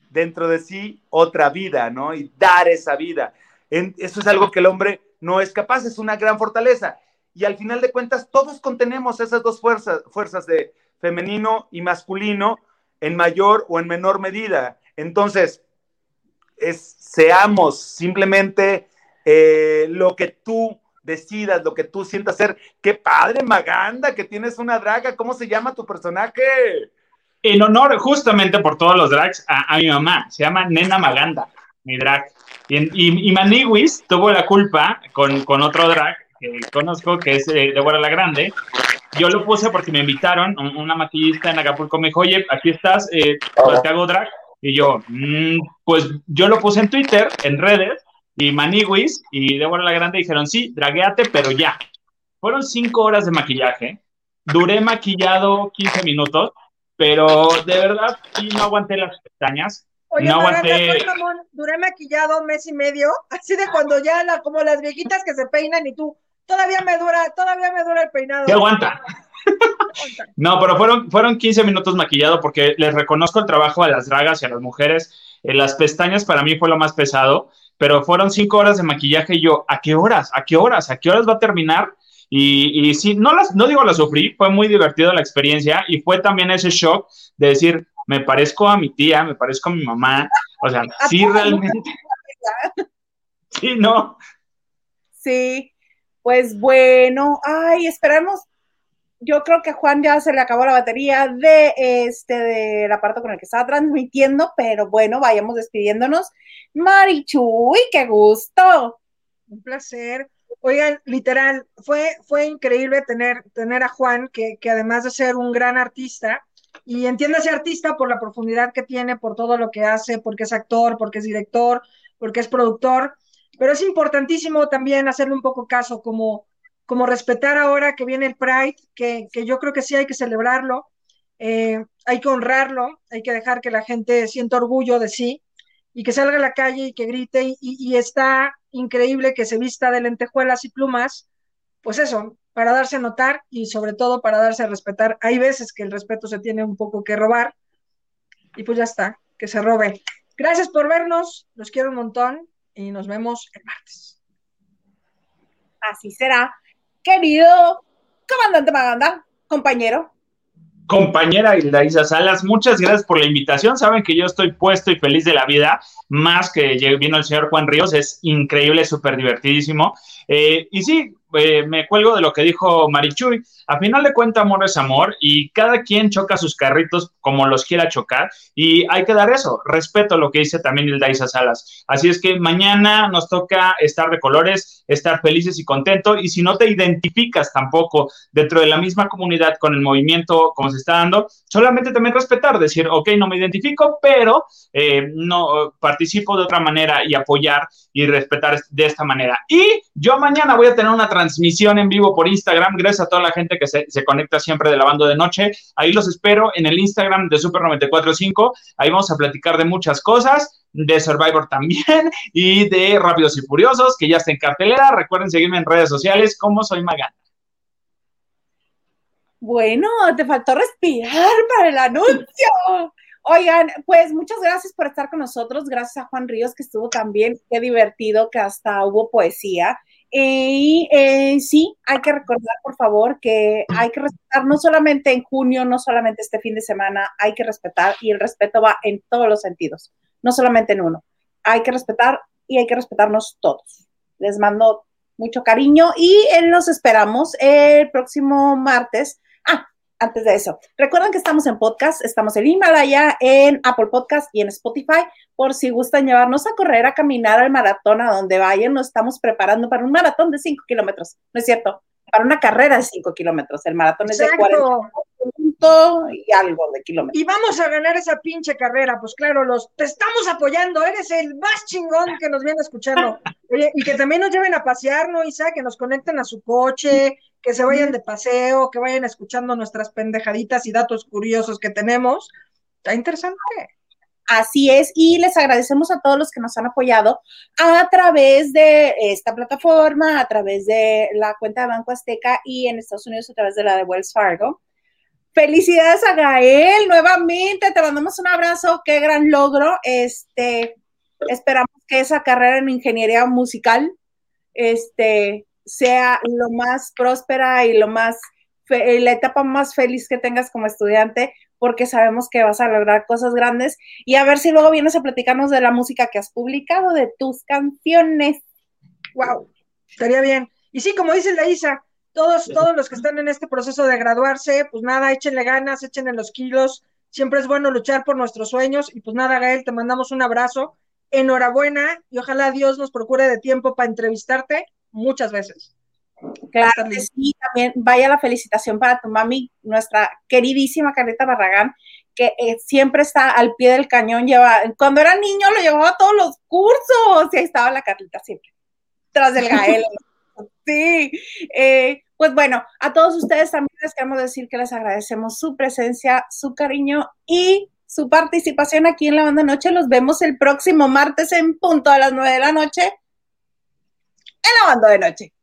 dentro de sí otra vida, ¿no? Y dar esa vida. eso es algo que el hombre no es capaz, es una gran fortaleza. Y al final de cuentas, todos contenemos esas dos fuerzas, fuerzas de femenino y masculino en mayor o en menor medida. Entonces, es, seamos simplemente eh, lo que tú decidas, lo que tú sientas ser. ¡Qué padre, Maganda, que tienes una draga! ¿Cómo se llama tu personaje? En honor, justamente por todos los drags, a, mi mamá. Se llama Nena Maganda, mi drag. Y, y, Maniwis tuvo la culpa con, con, otro drag que conozco, que es eh, Guara la Grande. Yo lo puse porque me invitaron, una maquillista en Acapulco me dijo, oye, aquí estás, eh, pues, te hago drag. Y yo, mm, pues yo lo puse en Twitter, en redes, y Maniwis y Débora la Grande dijeron, sí, dragueate, pero ya. Fueron cinco horas de maquillaje. Duré maquillado 15 minutos, pero de verdad sí no aguanté las pestañas. Oye, no aguanté. duré maquillado un mes y medio, así de cuando ya la, como las viejitas que se peinan y tú, todavía me dura, todavía me dura el peinado. ¿Qué aguanta? no, pero fueron, fueron 15 minutos maquillado porque les reconozco el trabajo a las dragas y a las mujeres. En las pestañas para mí fue lo más pesado pero fueron cinco horas de maquillaje y yo, ¿a qué horas? ¿A qué horas? ¿A qué horas va a terminar? Y, y sí, no, las, no digo la sufrí, fue muy divertido la experiencia y fue también ese shock de decir, me parezco a mi tía, me parezco a mi mamá, o sea, sí realmente. Sí, no. Sí, pues bueno, ay, esperamos yo creo que a Juan ya se le acabó la batería de este del aparato con el que estaba transmitiendo, pero bueno, vayamos despidiéndonos. Marichuy, qué gusto. Un placer. Oigan, literal, fue, fue increíble tener, tener a Juan, que, que además de ser un gran artista, y entiéndase artista por la profundidad que tiene, por todo lo que hace, porque es actor, porque es director, porque es productor, pero es importantísimo también hacerle un poco caso, como, como respetar ahora que viene el Pride, que, que yo creo que sí hay que celebrarlo, eh, hay que honrarlo, hay que dejar que la gente sienta orgullo de sí y que salga a la calle y que grite y, y está increíble que se vista de lentejuelas y plumas, pues eso, para darse a notar y sobre todo para darse a respetar. Hay veces que el respeto se tiene un poco que robar y pues ya está, que se robe. Gracias por vernos, los quiero un montón y nos vemos el martes. Así será. Querido comandante Maganda, compañero. Compañera Hilda Salas, muchas gracias por la invitación. Saben que yo estoy puesto y feliz de la vida, más que vino el señor Juan Ríos, es increíble, súper divertidísimo. Eh, y sí, eh, me cuelgo de lo que dijo Marichuy. A final de cuentas, amor es amor y cada quien choca sus carritos como los quiera chocar y hay que dar eso, respeto lo que dice también el Daisa Salas. Así es que mañana nos toca estar de colores, estar felices y contentos y si no te identificas tampoco dentro de la misma comunidad con el movimiento como se está dando, solamente también respetar, decir, ok, no me identifico, pero eh, no participo de otra manera y apoyar y respetar de esta manera. Y yo mañana voy a tener una transmisión en vivo por Instagram, gracias a toda la gente que se, conecta siempre de la banda de noche. Ahí los espero en el Instagram de Super 945. Ahí vamos a platicar de muchas cosas, de Survivor también y de Rápidos y Furiosos, que ya está en cartelera. Recuerden seguirme en redes sociales como soy Magana. Bueno, te faltó respirar para el anuncio. Oigan, pues muchas gracias por estar con nosotros. Gracias a Juan Ríos, que estuvo también. Qué divertido que hasta hubo poesía. Y eh, sí, hay que recordar, por favor, que hay que respetar no solamente en junio, no solamente este fin de semana, hay que respetar y el respeto va en todos los sentidos, no solamente en uno. Hay que respetar y hay que respetarnos todos. Les mando mucho cariño y los esperamos el próximo martes. Antes de eso, recuerden que estamos en podcast, estamos en Himalaya, en Apple Podcast y en Spotify, por si gustan llevarnos a correr, a caminar al maratón, a donde vayan, nos estamos preparando para un maratón de 5 kilómetros, ¿no es cierto? Para una carrera de 5 kilómetros, el maratón es de 40 y algo de kilómetros. Y vamos a ganar esa pinche carrera, pues claro, los te estamos apoyando, eres el más chingón que nos viene escuchando. Oye, y que también nos lleven a pasear, ¿no, Isa? Que nos conecten a su coche, que se vayan de paseo, que vayan escuchando nuestras pendejaditas y datos curiosos que tenemos. Está interesante. Así es, y les agradecemos a todos los que nos han apoyado a través de esta plataforma, a través de la cuenta de Banco Azteca y en Estados Unidos a través de la de Wells Fargo. Felicidades a Gael nuevamente, te mandamos un abrazo, qué gran logro. Este, esperamos que esa carrera en ingeniería musical este, sea lo más próspera y lo más, la etapa más feliz que tengas como estudiante, porque sabemos que vas a lograr cosas grandes. Y a ver si luego vienes a platicarnos de la música que has publicado, de tus canciones. Wow, estaría bien. Y sí, como dice la Isa, todos, todos los que están en este proceso de graduarse, pues nada, échenle ganas, échenle los kilos. Siempre es bueno luchar por nuestros sueños. Y pues nada, Gael, te mandamos un abrazo. Enhorabuena y ojalá Dios nos procure de tiempo para entrevistarte muchas veces. Claro que sí, también vaya la felicitación para tu mami, nuestra queridísima Carlita Barragán, que eh, siempre está al pie del cañón, lleva, cuando era niño lo llevaba a todos los cursos, y ahí estaba la Carlita siempre, tras del Gael. sí, eh, pues bueno, a todos ustedes también les queremos decir que les agradecemos su presencia, su cariño y su participación aquí en la banda noche. Los vemos el próximo martes en punto a las nueve de la noche en la banda de noche.